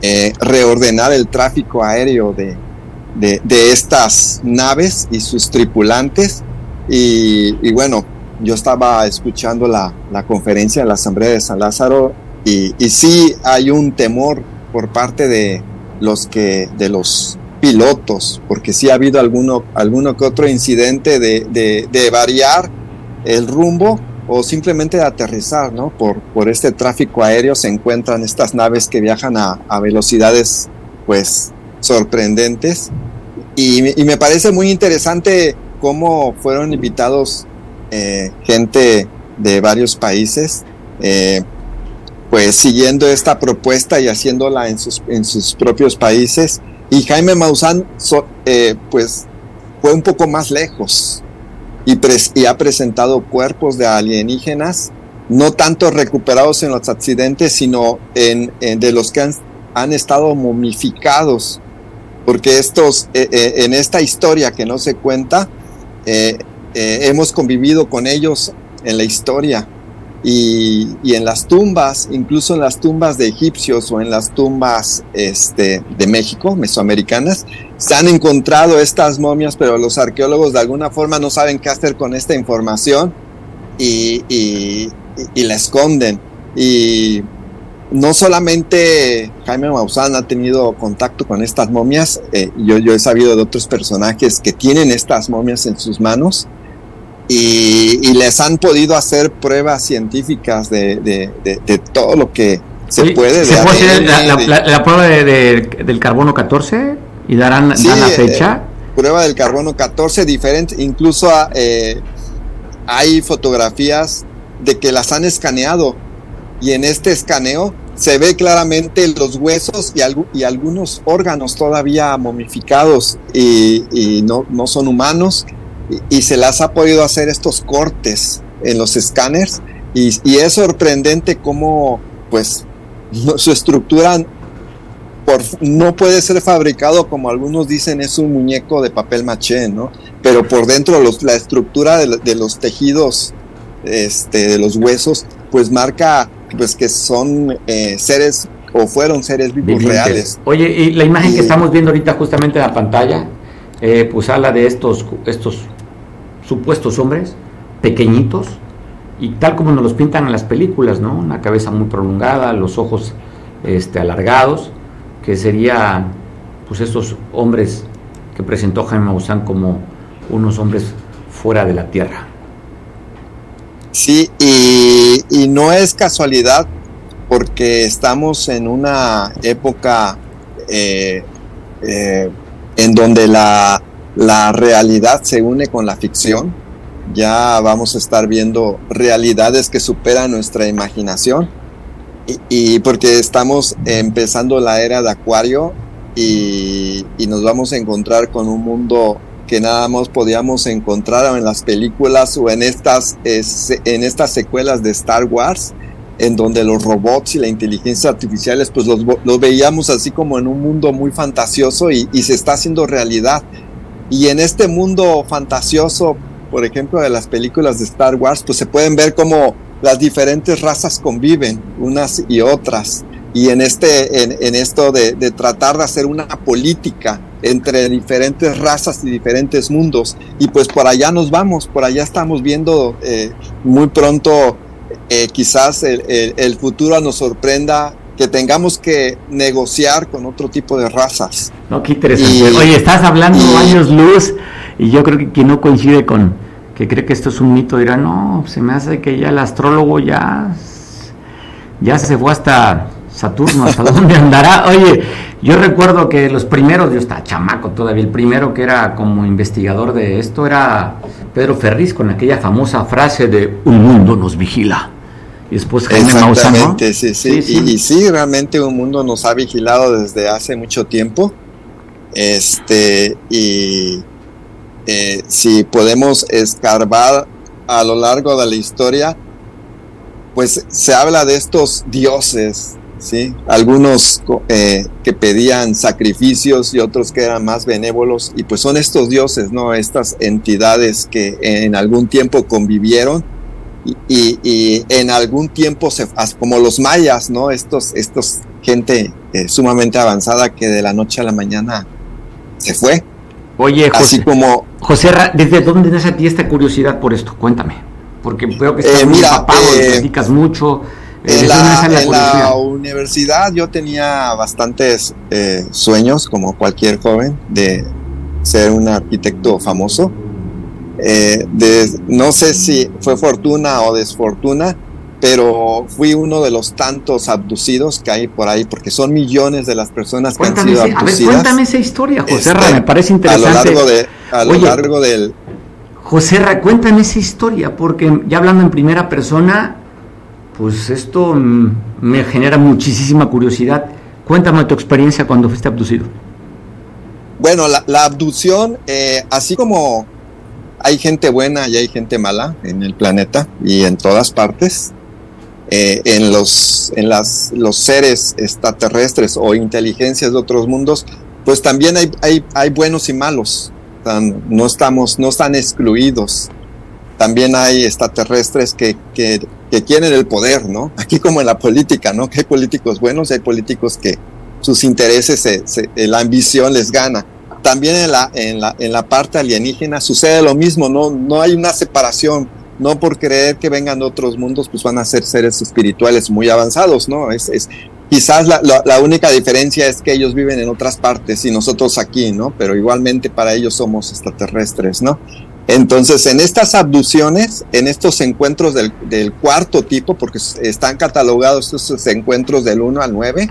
S8: eh, reordenar el tráfico aéreo de, de, estas naves y sus tripulantes. Y, bueno, yo estaba escuchando la, la, conferencia de la Asamblea de San Lázaro y, y sí hay un temor por parte de los que de los pilotos, porque sí ha habido alguno, alguno que otro incidente de, de, variar el rumbo o simplemente aterrizar, ¿no? Por, por este tráfico aéreo se encuentran estas naves que viajan a, a velocidades, pues, sorprendentes. Y, y, me parece muy interesante cómo fueron invitados eh, gente de varios países, eh, pues siguiendo esta propuesta y haciéndola en sus, en sus propios países. Y Jaime Maussan, eh, pues, fue un poco más lejos y, ha presentado cuerpos de alienígenas, no tanto recuperados en los accidentes, sino de los que han, estado momificados. Porque estos, eh, eh, en esta historia que no se cuenta, hemos convivido con ellos en la historia y, en las tumbas, incluso en las tumbas de egipcios o en las tumbas este, de México, mesoamericanas, se han encontrado estas momias, pero los arqueólogos de alguna forma no saben qué hacer con esta información y, y, la esconden. Y no solamente Jaime Maussan ha tenido contacto con estas momias, eh, yo, yo he sabido de otros personajes que tienen estas momias en sus manos y, les han podido hacer pruebas científicas de, todo lo que se puede.
S2: ¿Se puede hacer la, prueba del carbono 14 y darán, la eh, fecha?
S8: prueba del carbono 14 diferente, incluso eh, hay fotografías de que las han escaneado y en este escaneo se ve claramente los huesos y, y algunos órganos todavía momificados y, y no, no son humanos y, se las ha podido hacer estos cortes en los escáneres y, es sorprendente cómo pues su estructura por, no puede ser fabricado como algunos dicen es un muñeco de papel maché, ¿no? Pero por dentro los, la estructura de, los tejidos, este, de los huesos, pues marca pues que son eh, seres o fueron seres vivos reales.
S2: Oye, y la imagen que estamos viendo ahorita justamente en la pantalla, eh, pues habla de estos, estos supuestos hombres pequeñitos y tal como nos los pintan en las películas, ¿no? Una cabeza muy prolongada, los ojos este, alargados, que serían pues estos hombres que presentó Jaime Maussan como unos hombres fuera de la tierra.
S8: Sí, y, y no es casualidad porque estamos en una época eh, eh, en donde la, la realidad se une con la ficción. Ya vamos a estar viendo realidades que superan nuestra imaginación. Y, porque estamos empezando la era de Acuario y, nos vamos a encontrar con un mundo que nada más podíamos encontrar en las películas o en estas, en estas secuelas de Star Wars, en donde los robots y la inteligencia artificiales, pues los, veíamos así como en un mundo muy fantasioso y, se está haciendo realidad. Y en este mundo fantasioso, por ejemplo, de las películas de Star Wars, pues se pueden ver como las diferentes razas conviven unas y otras. Y en, este, en, esto de, tratar de hacer una política entre diferentes razas y diferentes mundos. Y pues por allá nos vamos, por allá estamos viendo eh, muy pronto, eh, quizás el, futuro nos sorprenda que tengamos que negociar con otro tipo de razas.
S2: No, qué interesante. Y, Oye, estás hablando y, años luz y yo creo que quien no coincide con que cree que esto es un mito dirá, no, se me hace que ya el astrólogo ya, ya se fue hasta Saturno, ¿hasta dónde andará? Oye, yo recuerdo que los primeros, yo estaba chamaco todavía, el primero que era como investigador de esto era Pedro Ferriz con aquella famosa frase de un mundo nos vigila. Y después Jaime Maussan, ¿no?
S8: sí, sí. sí, sí. Y, y, sí, realmente un mundo nos ha vigilado desde hace mucho tiempo. Este, y eh, si podemos escarbar a lo largo de la historia, pues se habla de estos dioses, ¿sí? Algunos eh, que pedían sacrificios y otros que eran más benévolos, y pues son estos dioses, ¿no? Estas entidades que en algún tiempo convivieron y, y, y en algún tiempo, se, como los mayas, ¿no? Estos, estos gente eh, sumamente avanzada que de la noche a la mañana se fue.
S2: Oye, José,
S8: Así como,
S2: José, ¿desde dónde nace a ti esta curiosidad por esto? Cuéntame, porque veo que estás
S8: Eh,
S2: muy
S8: mira,
S2: empapado,
S8: eh,
S2: platicas mucho. eh,
S8: En
S2: ¿de dónde
S8: la,
S2: nace la
S8: en la
S2: curiosidad?
S8: universidad yo tenía bastantes sueños, como cualquier joven, de ser un arquitecto famoso. Eh, de- no sé si fue fortuna o desfortuna, pero fui uno de los tantos abducidos que hay por ahí, porque son millones de las personas que han
S2: Cuéntame,
S8: sido
S2: ese- a ver,
S8: abducidas.
S2: cuéntame esa historia, José
S8: este,
S2: Ra, me parece
S8: a lo
S2: interesante.
S8: largo de, a lo
S2: Oye.
S8: largo del,
S2: José Ra, cuéntame esa historia, porque ya hablando en primera persona, pues esto mm, me genera muchísima curiosidad. Cuéntame tu experiencia cuando fuiste abducido.
S8: Bueno, la, la abducción, eh, así como hay gente buena y hay gente mala en el planeta y en todas partes, eh, en los, en las, los seres extraterrestres o inteligencias de otros mundos, pues también hay, hay, hay buenos y malos. No estamos, no están excluidos. También hay extraterrestres que, que, que quieren el poder, ¿no? Aquí como en la política, ¿no? Hay políticos buenos y hay políticos que sus intereses, se- se- la ambición les gana. También en la, en la, en la parte alienígena sucede lo mismo, no, no hay una separación, no por creer que vengan de otros mundos, pues van a ser seres espirituales muy avanzados, ¿no? Es, es, quizás la, la, única diferencia es que ellos viven en otras partes y nosotros aquí, ¿no? Pero igualmente para ellos somos extraterrestres, ¿no? Entonces, en estas abducciones, en estos encuentros del, del cuarto tipo, porque están catalogados estos encuentros del 1 al 9,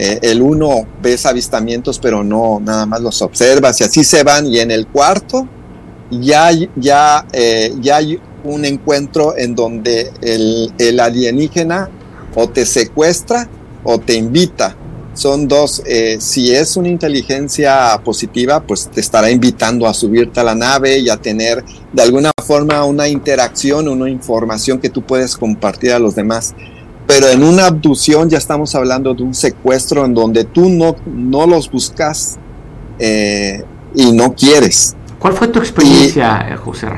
S8: eh, el 1 ves avistamientos, pero no nada más los observas y así se van. Y en el cuarto ya, ya, eh, ya hay un encuentro en donde el, el alienígena o te secuestra o te invita. Son dos, eh, si es una inteligencia positiva, pues te estará invitando a subirte a la nave y a tener de alguna forma una interacción, una información que tú puedes compartir a los demás. Pero en una abducción ya estamos hablando de un secuestro en donde tú no, no los buscas eh, y no quieres.
S2: ¿Cuál fue tu experiencia, eh, José?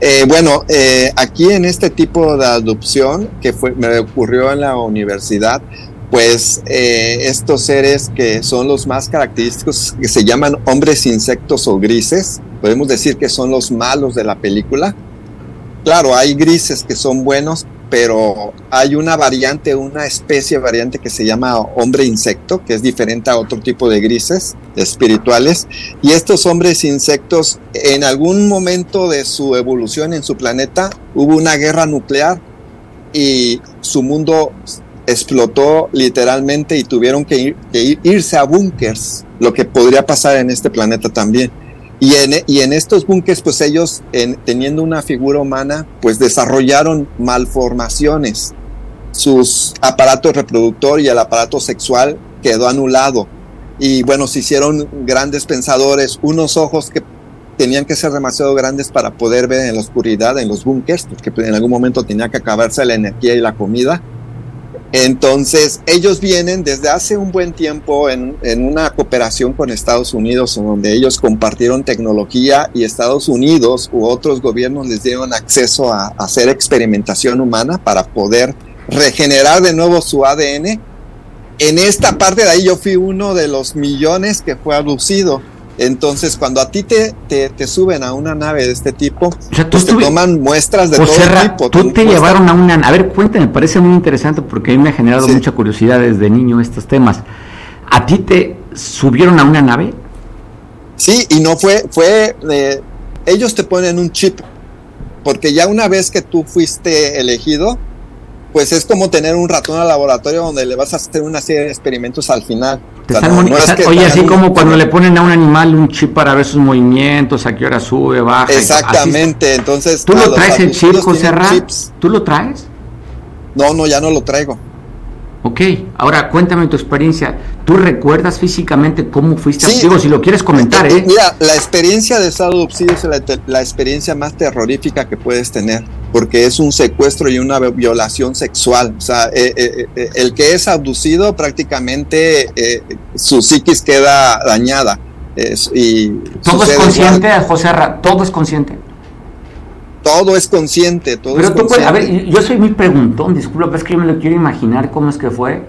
S8: Eh, bueno, eh, aquí en este tipo de adopción que fue, me ocurrió en la universidad, pues eh, estos seres que son los más característicos, que se llaman hombres insectos o grises, podemos decir que son los malos de la película. Claro, hay grises que son buenos, pero hay una variante, una especie variante que se llama hombre insecto, que es diferente a otro tipo de grises espirituales. Y estos hombres insectos, en algún momento de su evolución en su planeta, hubo una guerra nuclear y su mundo explotó literalmente y tuvieron que, irse a búnkers, lo que podría pasar en este planeta también. Y en, y en estos búnkers, pues ellos, teniendo una figura humana, pues desarrollaron malformaciones. Sus aparatos reproductor y el aparato sexual quedó anulado. Y bueno, se hicieron grandes pensadores, unos ojos que tenían que ser demasiado grandes para poder ver en la oscuridad, en los búnkers, porque en algún momento tenía que acabarse la energía y la comida. Entonces, ellos vienen desde hace un buen tiempo en, una cooperación con Estados Unidos, donde ellos compartieron tecnología y Estados Unidos u otros gobiernos les dieron acceso a, a hacer experimentación humana para poder regenerar de nuevo su ADN. En esta parte de ahí yo fui uno de los millones que fue abducido entonces, cuando a ti te, te, suben a una nave de este tipo, pues te toman muestras de todo tipo.
S2: Tú te llevaron a una... A ver, cuéntame, me parece muy interesante porque a mí me ha generado mucha curiosidad desde niño estos temas. ¿A ti te subieron a una nave?
S8: Sí, y no fue... fue eh, ellos te ponen un chip, porque ya una vez que tú fuiste elegido, pues es como tener un ratón al laboratorio donde le vas a hacer una serie de experimentos al final.
S2: Oye, así como cuando le ponen a un animal un chip para ver sus movimientos, a qué hora sube, baja.
S8: Exactamente, entonces...
S2: ¿Tú lo traes el chip, José Ra? ¿Tú lo traes?
S8: No, no, ya no lo traigo.
S2: Ok, ahora cuéntame tu experiencia. ¿Tú recuerdas físicamente cómo fuiste? Sí, Digo, si lo quieres comentar, ¿eh?
S8: Mira, la experiencia de estado obsidio es la, experiencia más terrorífica que puedes tener, porque es un secuestro y una violación sexual. O sea, eh, eh, eh, el que es abducido prácticamente su psiquis queda dañada. y
S2: ¿Todo es consciente, José Ra? ¿Todo es consciente?
S8: Todo es consciente, todo
S2: Pero
S8: es
S2: tú Puedes, a ver, yo soy muy preguntón, disculpa, es que yo me lo quiero imaginar cómo es que fue.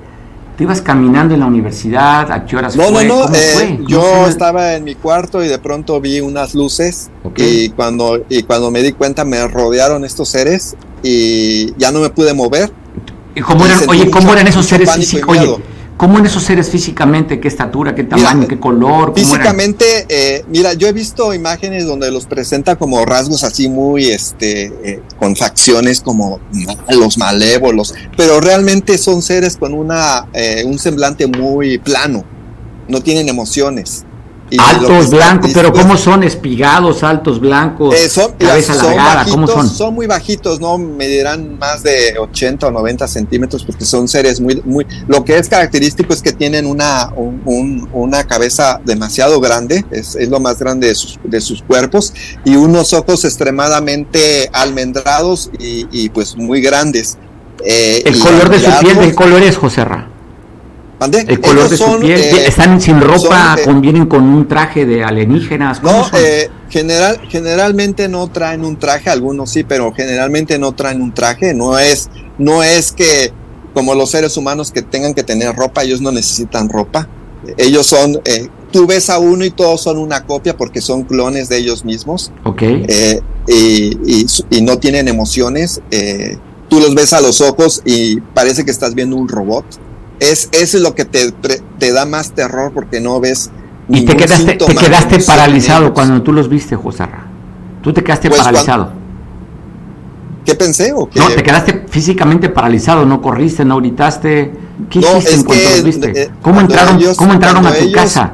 S2: ¿Tú ibas caminando en la universidad? ¿A qué horas
S8: no, fue? No, no, no. Eh, yo estaba en mi cuarto y de pronto vi unas luces y cuando y cuando me di cuenta me rodearon estos seres y ya no me pude mover.
S2: ¿Y cómo eran, oye, cómo eran esos seres físicos? Oye, ¿Cómo en esos seres físicamente? ¿Qué estatura? ¿Qué tamaño? ¿Qué color?
S8: Físicamente, eh, mira, yo he visto imágenes donde los presenta como rasgos así muy, este, eh, con facciones como los malévolos, pero realmente son seres con una, eh, un semblante muy plano, no tienen emociones.
S2: Altos blancos, pero ¿cómo son? Espigados, altos blancos,
S8: eh, son, cabeza son ¿cómo son? Son muy bajitos, no medirán más de 80 o 90 centímetros porque son seres muy, muy, lo que es característico es que tienen una, una cabeza demasiado grande, es, lo más grande de sus, de sus cuerpos, y unos ojos extremadamente almendrados y, pues muy grandes.
S2: Eh, el color de su piel, ¿qué color es, José Ra? El color de su piel. Eh, ¿Están sin ropa? Eh, ¿Convienen con un traje de alienígenas?
S8: No, eh, general, generalmente no traen un traje, algunos sí, pero generalmente no traen un traje. No es, no es que como los seres humanos que tengan que tener ropa, ellos no necesitan ropa. Ellos son, tú ves a uno y todos son una copia porque son clones de ellos mismos.
S2: Ok.
S8: Y, y, no tienen emociones. tú los ves a los ojos y parece que estás viendo un robot es, eso es lo que te, te da más terror porque no ves.
S2: Y te quedaste, te quedaste paralizado cuando tú los viste, Josarra. Tú te quedaste pues, paralizado.
S8: ¿Qué pensé? ¿o
S2: No, te quedaste físicamente paralizado, no corriste, no gritaste. ¿Qué hiciste en cuanto los viste? Eh, ¿Cómo entraron, ¿cómo entraron a tu casa?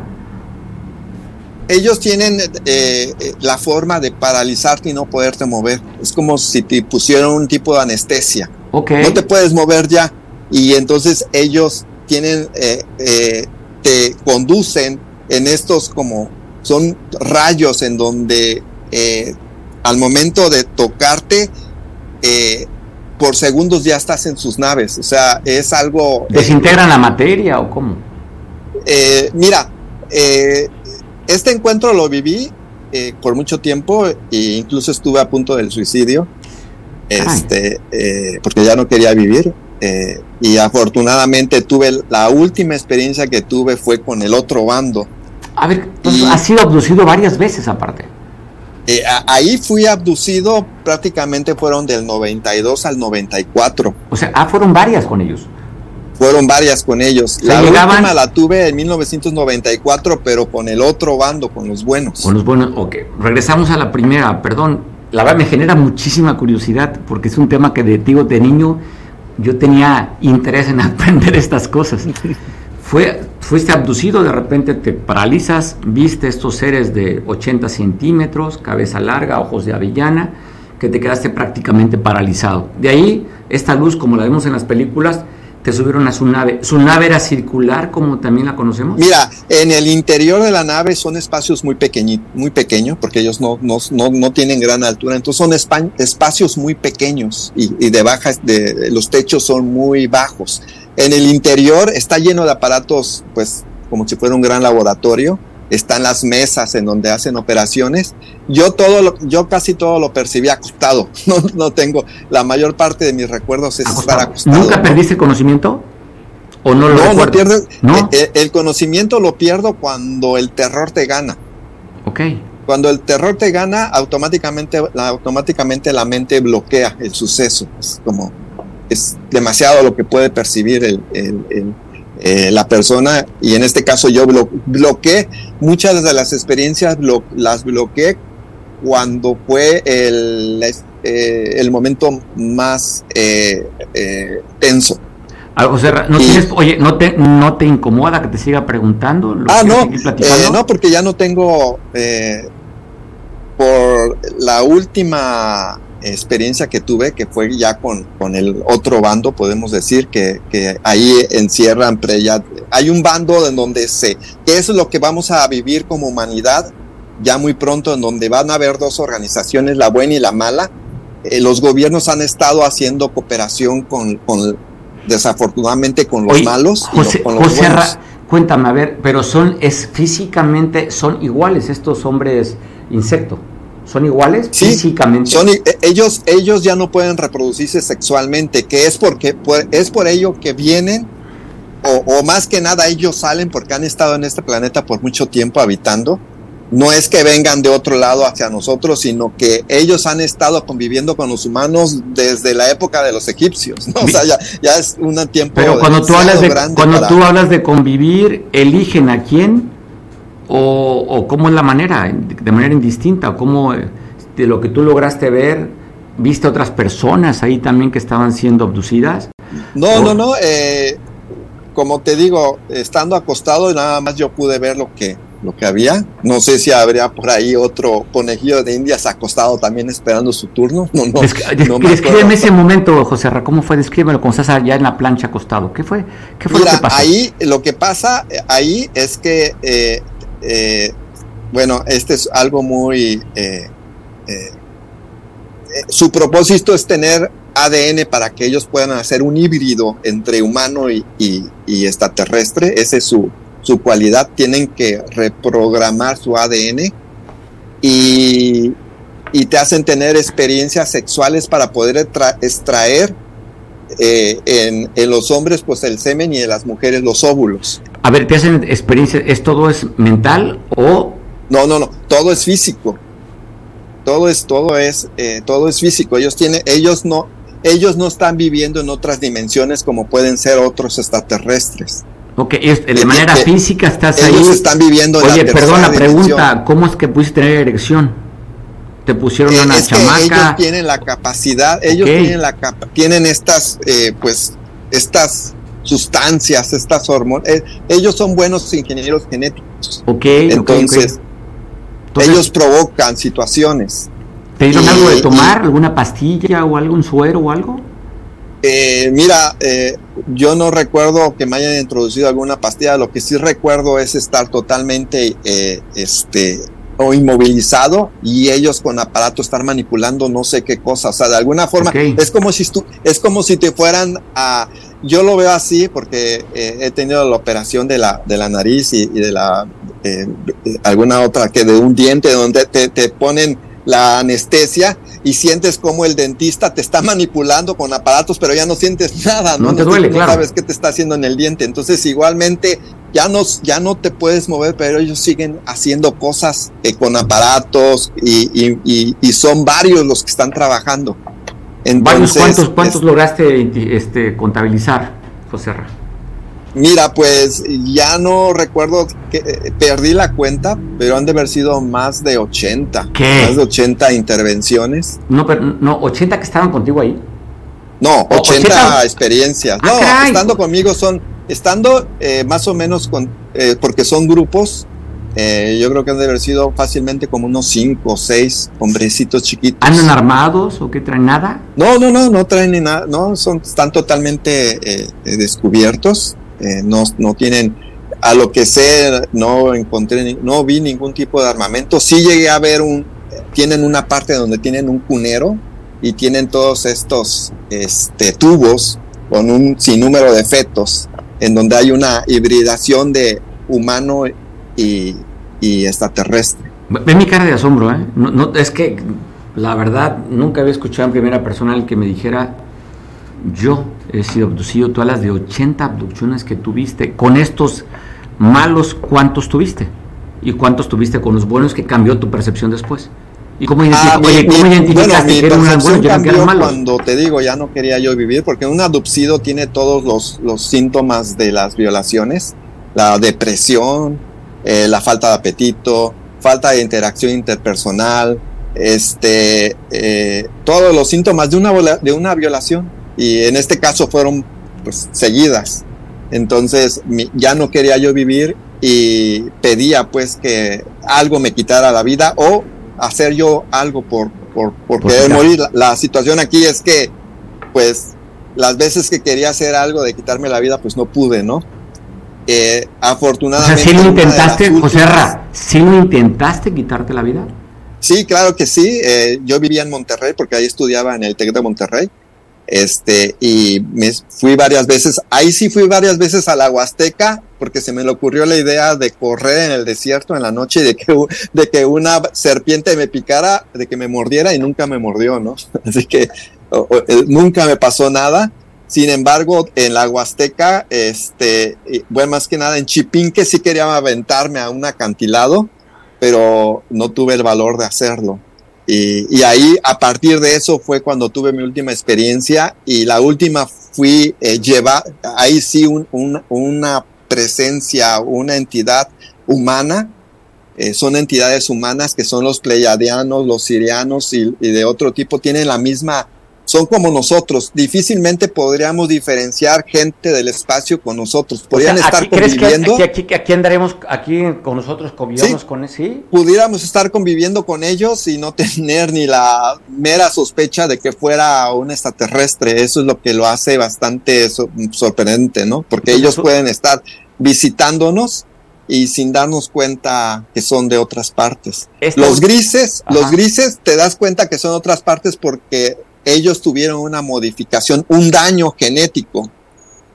S8: Ellos tienen eh, eh, la forma de paralizarte y no poderte mover. Es como si te pusieran un tipo de anestesia.
S2: Okay.
S8: No te puedes mover ya y entonces ellos tienen, eh, eh, te conducen en estos como, son rayos en donde eh, al momento de tocarte, por segundos ya estás en sus naves, o sea, es algo...
S2: ¿Desintegran la materia o cómo?
S8: mira, este encuentro lo viví por mucho tiempo e incluso estuve a punto del suicidio, este, porque ya no quería vivir. Eh, y afortunadamente tuve la última experiencia que tuve fue con el otro bando.
S2: A ver, ha sido abducido varias veces aparte.
S8: Eh, ahí fui abducido, prácticamente fueron del 92 al 94.
S2: O sea, ah, fueron varias con ellos.
S8: Fueron varias con ellos. La última la tuve en 1994, pero con el otro bando, con los buenos.
S2: Con los buenos, ok. Regresamos a la primera, perdón. La verdad me genera muchísima curiosidad porque es un tema que de, digo, de niño yo tenía interés en aprender estas cosas. Fue, fuiste abducido, de repente te paralizas, viste estos seres de 80 centímetros, cabeza larga, ojos de avellana, que te quedaste prácticamente paralizado. De ahí, esta luz, como la vemos en las películas, te subieron a su nave. ¿Su nave era circular como también la conocemos?
S8: Mira, en el interior de la nave son espacios muy pequeñitos, muy pequeños, porque ellos no, no, no, tienen gran altura, entonces son espacios muy pequeños y, de bajas, de, los techos son muy bajos. En el interior está lleno de aparatos, pues como si fuera un gran laboratorio, están las mesas en donde hacen operaciones. Yo todo yo casi todo lo percibí acostado. No, no tengo, la mayor parte de mis recuerdos es estar acostado.
S2: ¿Nunca perdiste conocimiento? ¿O no lo
S8: No, no pierdes. Eh, el, conocimiento lo pierdo cuando el terror te gana.
S2: Ok.
S8: Cuando el terror te gana, automáticamente, automáticamente la mente bloquea el suceso. Es como, es demasiado lo que puede percibir el, el eh, la persona, y en este caso yo bloqueé muchas de las experiencias, las bloqueé cuando fue el, eh, el momento más eh, tenso.
S2: Ah, ¿no oye, ¿no te, ¿no te incomoda que te siga preguntando?
S8: ah, no, no, porque ya no tengo, por la última experiencia que tuve, que fue ya con, con el otro bando, podemos decir, que, que ahí encierran, ya, hay un bando en donde se, que es lo que vamos a vivir como humanidad ya muy pronto, en donde van a haber dos organizaciones, la buena y la mala. Eh, los gobiernos han estado haciendo cooperación con, con desafortunadamente, con los malos.
S2: José, con los cuéntame, a ver, pero son, es físicamente, son iguales estos hombres insecto. ¿Son iguales físicamente?
S8: Son, e, ellos, ellos ya no pueden reproducirse sexualmente, que es porque es por ello que vienen, o, más que nada ellos salen porque han estado en este planeta por mucho tiempo habitando. No es que vengan de otro lado hacia nosotros, sino que ellos han estado conviviendo con los humanos desde la época de los egipcios. O sea, ya, es un tiempo.
S2: Pero cuando tú hablas de cuando tú hablas de convivir, eligen a quién o, cómo es la manera, de manera indistinta, o cómo de lo que tú lograste ver, viste otras personas ahí también que estaban siendo abducidas.
S8: No, no, no, eh, como te digo, estando acostado nada más yo pude ver lo que, lo que había. No sé si habría por ahí otro conejillo de indias acostado también esperando su turno. No, no,
S2: descríbeme ese momento, José Ra, ¿cómo fue? Descríbelo cuando estás allá en la plancha acostado. ¿Qué fue? ¿Qué fue
S8: lo que pasó? Ahí lo que pasa ahí es que eh, eh, bueno, este es algo muy... Eh, eh, su propósito es tener ADN para que ellos puedan hacer un híbrido entre humano y, extraterrestre. Esa es su, su, cualidad. Tienen que reprogramar su ADN y, te hacen tener experiencias sexuales para poder extraer en, en, los hombres pues el semen y en las mujeres los óvulos.
S2: A ver, ¿te hacen experiencia? ¿Es todo es mental o...?
S8: No, no, no, todo es físico. Todo es, todo es, eh, todo es físico. Ellos tienen, ellos no, ellos no están viviendo en otras dimensiones como pueden ser otros extraterrestres.
S2: Ok, de manera física estás
S8: ellos
S2: ahí.
S8: Ellos están viviendo
S2: en Oye, perdón la pregunta, ¿cómo es que pudiste tener erección? ¿Te pusieron eh, una es chamaca? Que
S8: ellos tienen la capacidad, ellos tienen la tienen estas, eh, pues, estas sustancias, estas hormonas. Eh, ellos son buenos ingenieros genéticos.
S2: Ok,
S8: entonces, ellos provocan situaciones.
S2: ¿Te dieron algo de tomar? ¿Alguna pastilla o algún suero o algo?
S8: Eh, mira, eh, yo no recuerdo que me hayan introducido alguna pastilla. Lo que sí recuerdo es estar totalmente este, o inmovilizado y ellos con aparato estar manipulando no sé qué cosa. O sea, de alguna forma es como si es como si te fueran a yo lo veo así porque eh, he tenido la operación de la, de la nariz y, de la eh, alguna otra que de un diente donde te, te, ponen la anestesia y sientes como el dentista te está manipulando con aparatos, pero ya no sientes nada,
S2: no, te duele, claro.
S8: sabes qué te está haciendo en el diente. Entonces, igualmente, ya no, ya no te puedes mover, pero ellos siguen haciendo cosas eh, con aparatos y, y, y son varios los que están trabajando.
S2: ¿Cuántos, cuántos lograste este, contabilizar, José Ra?
S8: Mira, pues ya no recuerdo, que eh, perdí la cuenta, pero han de haber sido más de 80.
S2: ¿Qué?
S8: Más de 80 intervenciones.
S2: No, pero no, 80 que estaban contigo ahí.
S8: No, 80, experiencias. Ah, no, estando conmigo son, estando eh, más o menos con, eh, porque son grupos, eh, yo creo que han de haber sido fácilmente como unos 5 o 6 hombrecitos chiquitos.
S2: ¿Andan armados o qué traen nada?
S8: No, no, no, no traen ni nada, no, son, están totalmente descubiertos, no, no tienen, a lo que sé, no encontré, no vi ningún tipo de armamento, sí llegué a ver un, tienen una parte donde tienen un cunero, y tienen todos estos este, tubos con un sinnúmero de fetos, en donde hay una hibridación de humano y, extraterrestre.
S2: Ve mi cara de asombro, ¿eh? No, es que la verdad nunca había escuchado en primera persona el que me dijera, yo he sido abducido, tú hablas de 80 abducciones que tuviste, con estos malos, ¿cuántos tuviste? ¿Y cuántos tuviste con los buenos que cambió tu percepción después? ¿Y cómo, ah,
S8: identificaste que Cuando te digo, ya no quería yo vivir, porque un adopcido tiene todos los, los síntomas de las violaciones, la depresión, eh, la falta de apetito, falta de interacción interpersonal, este, eh, todos los síntomas de una, de una violación. Y en este caso fueron pues, seguidas. Entonces ya no quería yo vivir y pedía pues que algo me quitara la vida o hacer yo algo por, por, por querer morir. La, situación aquí es que, pues, las veces que quería hacer algo de quitarme la vida, pues no pude, ¿no? Eh, afortunadamente.
S2: O sea, ¿sí lo intentaste, José Ra, ¿sí lo intentaste quitarte la vida?
S8: Sí, claro que sí. Eh, yo vivía en Monterrey porque ahí estudiaba en el TEC de Monterrey. Este, y me fui varias veces, ahí sí fui varias veces a la Huasteca, porque se me le ocurrió la idea de correr en el desierto en la noche y de que, de que una serpiente me picara, de que me mordiera y nunca me mordió, ¿no? Así que eh, nunca me pasó nada. Sin embargo, en la Huasteca, este, bueno, más que nada en Chipinque sí quería aventarme a un acantilado, pero no tuve el valor de hacerlo. Y, ahí, a partir de eso, fue cuando tuve mi última experiencia y la última fui eh, llevar, ahí sí, una presencia, una entidad humana. Eh, son entidades humanas que son los pleiadianos, los sirianos y, y de otro tipo, tienen la misma son como nosotros. Difícilmente podríamos diferenciar gente del espacio con nosotros. Podrían estar conviviendo.
S2: que aquí, aquí, andaremos aquí con nosotros, convivamos con ¿sí?
S8: Pudiéramos estar conviviendo con ellos y no tener ni la mera sospecha de que fuera un extraterrestre. Eso es lo que lo hace bastante sorprendente, ¿no? Porque ellos pueden estar visitándonos y sin darnos cuenta que son de otras partes. Los grises, los grises te das cuenta que son otras partes porque ellos tuvieron una modificación, un daño genético.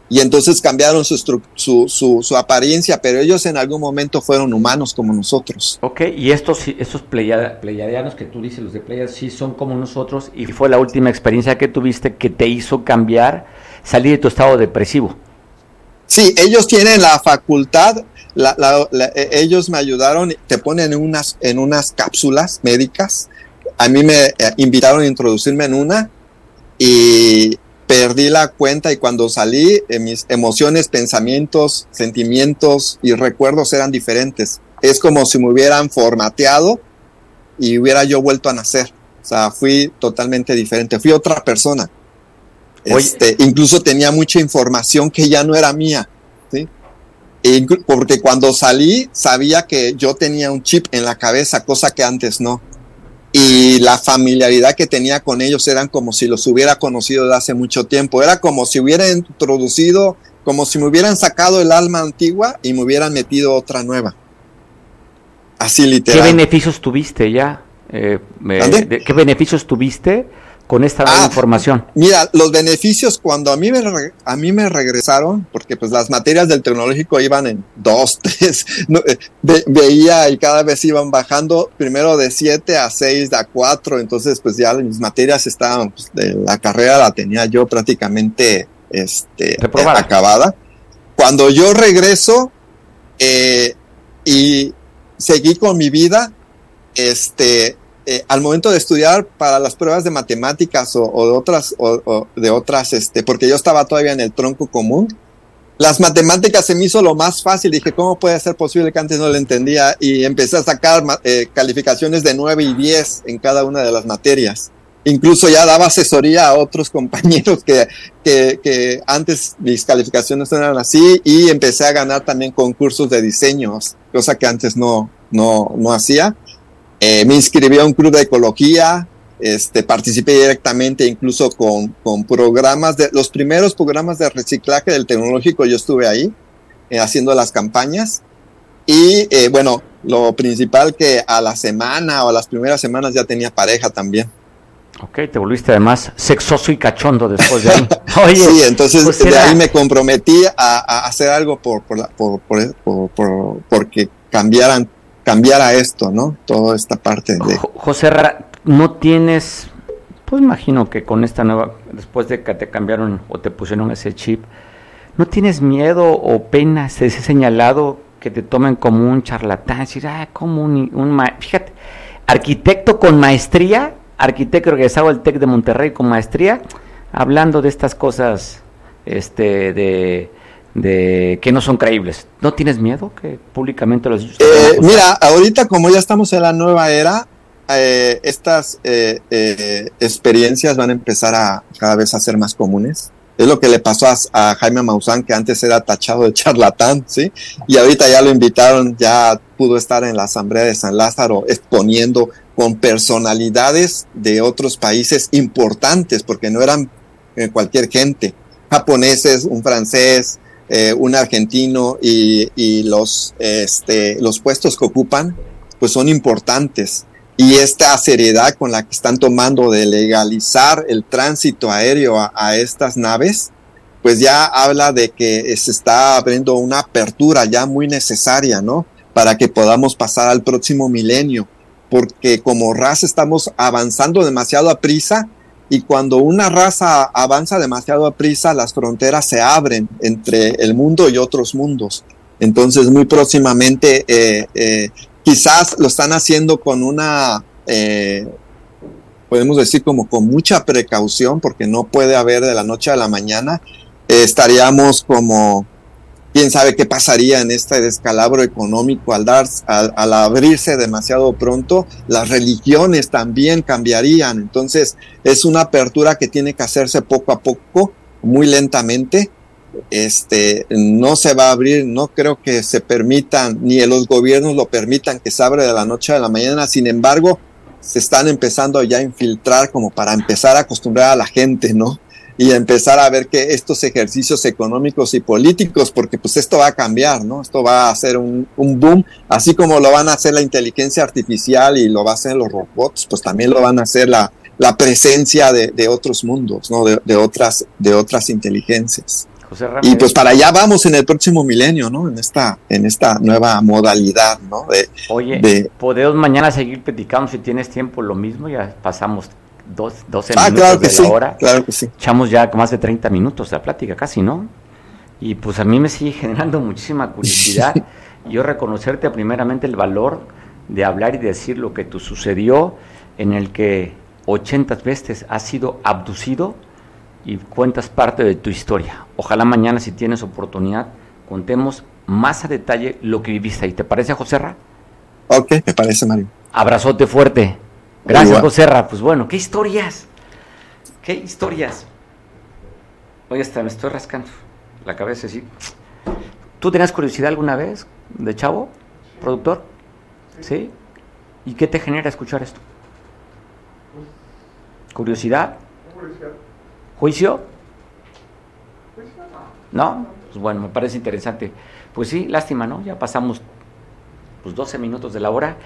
S8: Y entonces cambiaron su, su, su, apariencia, pero ellos en algún momento fueron humanos como nosotros.
S2: Ok, y estos, estos pleiadianos que tú dices, los de Pleiad, sí son como nosotros, y fue la última experiencia que tuviste que te hizo cambiar, salir de tu estado depresivo.
S8: Sí, ellos tienen la facultad, e, ellos me ayudaron, te ponen en unas, en unas cápsulas médicas a mí me eh, invitaron a introducirme en una y perdí la cuenta y cuando salí eh, mis emociones, pensamientos, sentimientos y recuerdos eran diferentes. Es como si me hubieran formateado y hubiera yo vuelto a nacer. O sea, fui totalmente diferente, fui otra persona. Este, incluso tenía mucha información que ya no era mía. ¿sí? porque cuando salí sabía que yo tenía un chip en la cabeza, cosa que antes no y la familiaridad que tenía con ellos eran como si los hubiera conocido de hace mucho tiempo. Era como si hubiera introducido, como si me hubieran sacado el alma antigua y me hubieran metido otra nueva. Así literal.
S2: ¿Qué beneficios tuviste ya? Eh, ¿Qué beneficios tuviste con esta ah, información?
S8: Mira, los beneficios cuando a mí me a mí me regresaron, porque pues las materias del tecnológico iban en dos, tres, eh, veía y cada vez iban bajando, primero de siete a seis, a cuatro, entonces pues ya mis materias estaban, pues, de la carrera la tenía yo prácticamente este, acabada. Cuando yo regreso eh, y seguí con mi vida, este, eh, al momento de estudiar para las pruebas de matemáticas o, de otras, o, de otras, este, porque yo estaba todavía en el tronco común, las matemáticas se me hizo lo más fácil. Dije, ¿cómo puede ser posible que antes no lo entendía? Y empecé a sacar eh, calificaciones de 9 y 10 en cada una de las materias. incluso ya daba asesoría a otros compañeros que, que, antes mis calificaciones eran así y empecé a ganar también concursos de diseños, cosa que antes no, no, no hacía. Eh, me inscribí a un club de ecología, este, participé directamente incluso con, con, programas de los primeros programas de reciclaje del tecnológico, yo estuve ahí eh, haciendo las campañas y eh, bueno, lo principal que a la semana o a las primeras semanas ya tenía pareja también.
S2: Ok, te volviste además sexoso y cachondo después de ahí.
S8: Oye, sí, entonces pues de ahí me comprometí a, hacer algo por, por, por, por, porque cambiaran, cambiara esto, ¿no? Toda esta parte de...
S2: José, no tienes, pues imagino que con esta nueva, después de que te cambiaron o te pusieron ese chip, ¿no tienes miedo o pena, se ha señalado que te tomen como un charlatán? Decir, ah, como un, un fíjate, arquitecto con maestría arquitecto regresado al TEC de Monterrey con maestría, hablando de estas cosas este, de, de que no son creíbles. ¿No tienes miedo que públicamente los...
S8: Eh, mira, ahorita como ya estamos en la nueva era, eh, estas eh, experiencias van a empezar a cada vez a ser más comunes. Es lo que le pasó a, Jaime Maussan, que antes era tachado de charlatán, ¿sí? Y ahorita ya lo invitaron, ya pudo estar en la Asamblea de San Lázaro exponiendo con personalidades de otros países importantes, porque no eran eh, cualquier gente, japoneses, un francés, eh, un argentino y, y, los, este, los puestos que ocupan, pues son importantes. Y esta seriedad con la que están tomando de legalizar el tránsito aéreo a, a estas naves, pues ya habla de que se está abriendo una apertura ya muy necesaria, ¿no? Para que podamos pasar al próximo milenio porque como raza estamos avanzando demasiado a prisa y cuando una raza avanza demasiado a prisa, las fronteras se abren entre el mundo y otros mundos. Entonces, muy próximamente, eh, eh, quizás lo están haciendo con una, eh, podemos decir como con mucha precaución, porque no puede haber de la noche a la mañana. estaríamos como quién sabe qué pasaría en este descalabro económico al, dar, al, abrirse demasiado pronto, las religiones también cambiarían. Entonces es una apertura que tiene que hacerse poco a poco, muy lentamente. Este no se va a abrir, no creo que se permitan, ni los gobiernos lo permitan que se abra de la noche a la mañana. Sin embargo, se están empezando ya a infiltrar como para empezar a acostumbrar a la gente, ¿no? Y empezar a ver que estos ejercicios económicos y políticos, porque pues esto va a cambiar, ¿no? Esto va a ser un, boom, así como lo van a hacer la inteligencia artificial y lo va a hacer los robots, pues también lo van a hacer la, la presencia de, otros mundos, ¿no? De, otras, de otras inteligencias. y pues para allá vamos en el próximo milenio, ¿no? En esta, en esta nueva modalidad, ¿no? De,
S2: Oye, podemos mañana seguir platicando si tienes tiempo, lo mismo, ya pasamos dos, 12
S8: ah,
S2: minutos
S8: de la hora. Claro que sí.
S2: Echamos ya más de 30 minutos de plática, casi, ¿no? Y pues a mí me sigue generando muchísima curiosidad. yo reconocerte primeramente el valor de hablar y decir lo que tú sucedió, en el que 80 veces has sido abducido y cuentas parte de tu historia. Ojalá mañana, si tienes oportunidad, contemos más a detalle lo que viviste ahí. ¿Te parece, José Ra?
S8: Ok, me parece, Mario.
S2: Abrazote fuerte. Gracias, José. Pues bueno, ¿qué historias? ¿Qué historias? Oye, hasta me estoy rascando la cabeza así. ¿Tú tenías curiosidad alguna vez de chavo, productor? ¿Sí? ¿Y qué te genera escuchar esto? ¿Curiosidad? ¿Juicio? ¿No? Pues bueno, me parece interesante. Pues sí, lástima, ¿no? Ya pasamos pues 12 minutos de la hora.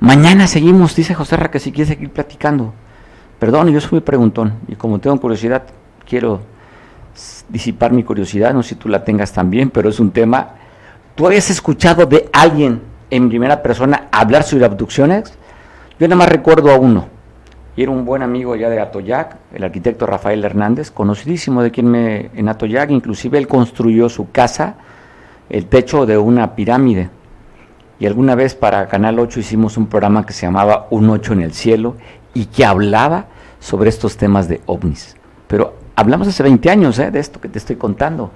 S2: Mañana seguimos, dice José Ra, que si quiere seguir platicando. Perdón, yo soy muy preguntón y como tengo curiosidad, quiero disipar mi curiosidad, no sé si tú la tengas también, pero es un tema. ¿Tú habías escuchado de alguien en primera persona hablar sobre abducciones? Yo nada más recuerdo a uno, y era un buen amigo ya de Atoyac, el arquitecto Rafael Hernández, conocidísimo de quien me en Atoyac, inclusive él construyó su casa, el techo de una pirámide y alguna vez para Canal 8 hicimos un programa que se llamaba Un Ocho en el Cielo y que hablaba sobre estos temas de ovnis. Pero hablamos hace 20 años ¿eh? de esto que te estoy contando.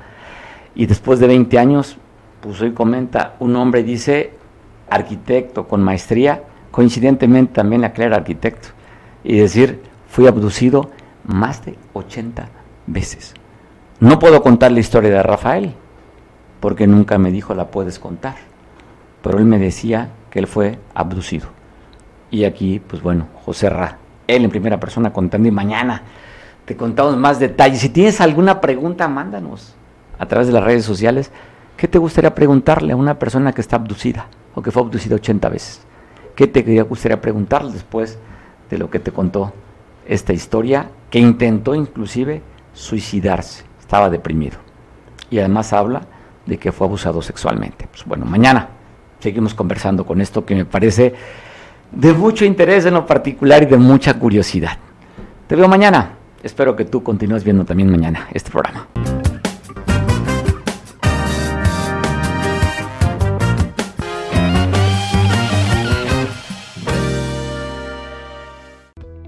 S2: Y después de 20 años, pues hoy comenta, un hombre dice, arquitecto con maestría, coincidentemente también aclara arquitecto, y decir, fui abducido más de 80 veces. No puedo contar la historia de Rafael, porque nunca me dijo la puedes contar, pero él me decía que él fue abducido. Y aquí, pues bueno, José Ra, él en primera persona contando y mañana te contamos más detalles. Si tienes alguna pregunta, mándanos a través de las redes sociales. ¿Qué te gustaría preguntarle a una persona que está abducida o que fue abducida 80 veces? ¿Qué te gustaría preguntarle después de lo que te contó esta historia que intentó inclusive suicidarse? Estaba deprimido. Y además habla de que fue abusado sexualmente. Pues bueno, mañana seguimos conversando con esto que me parece de mucho interés en lo particular y de mucha curiosidad. Te veo mañana. Espero que tú continúes viendo también mañana este programa.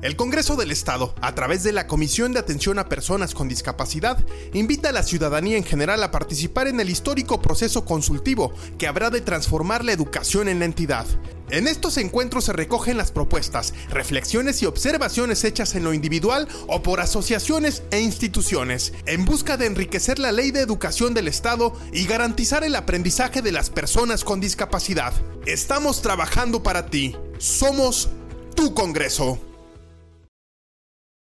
S1: El Congreso del Estado, a través de la Comisión de Atención a Personas con Discapacidad, invita a la ciudadanía en general a participar en el histórico proceso consultivo que habrá de transformar la educación en la entidad. En estos encuentros se recogen las propuestas, reflexiones y observaciones hechas en lo individual o por asociaciones e instituciones, en busca de enriquecer la ley de educación del Estado y garantizar el aprendizaje de las personas con discapacidad. Estamos trabajando para ti. Somos tu Congreso.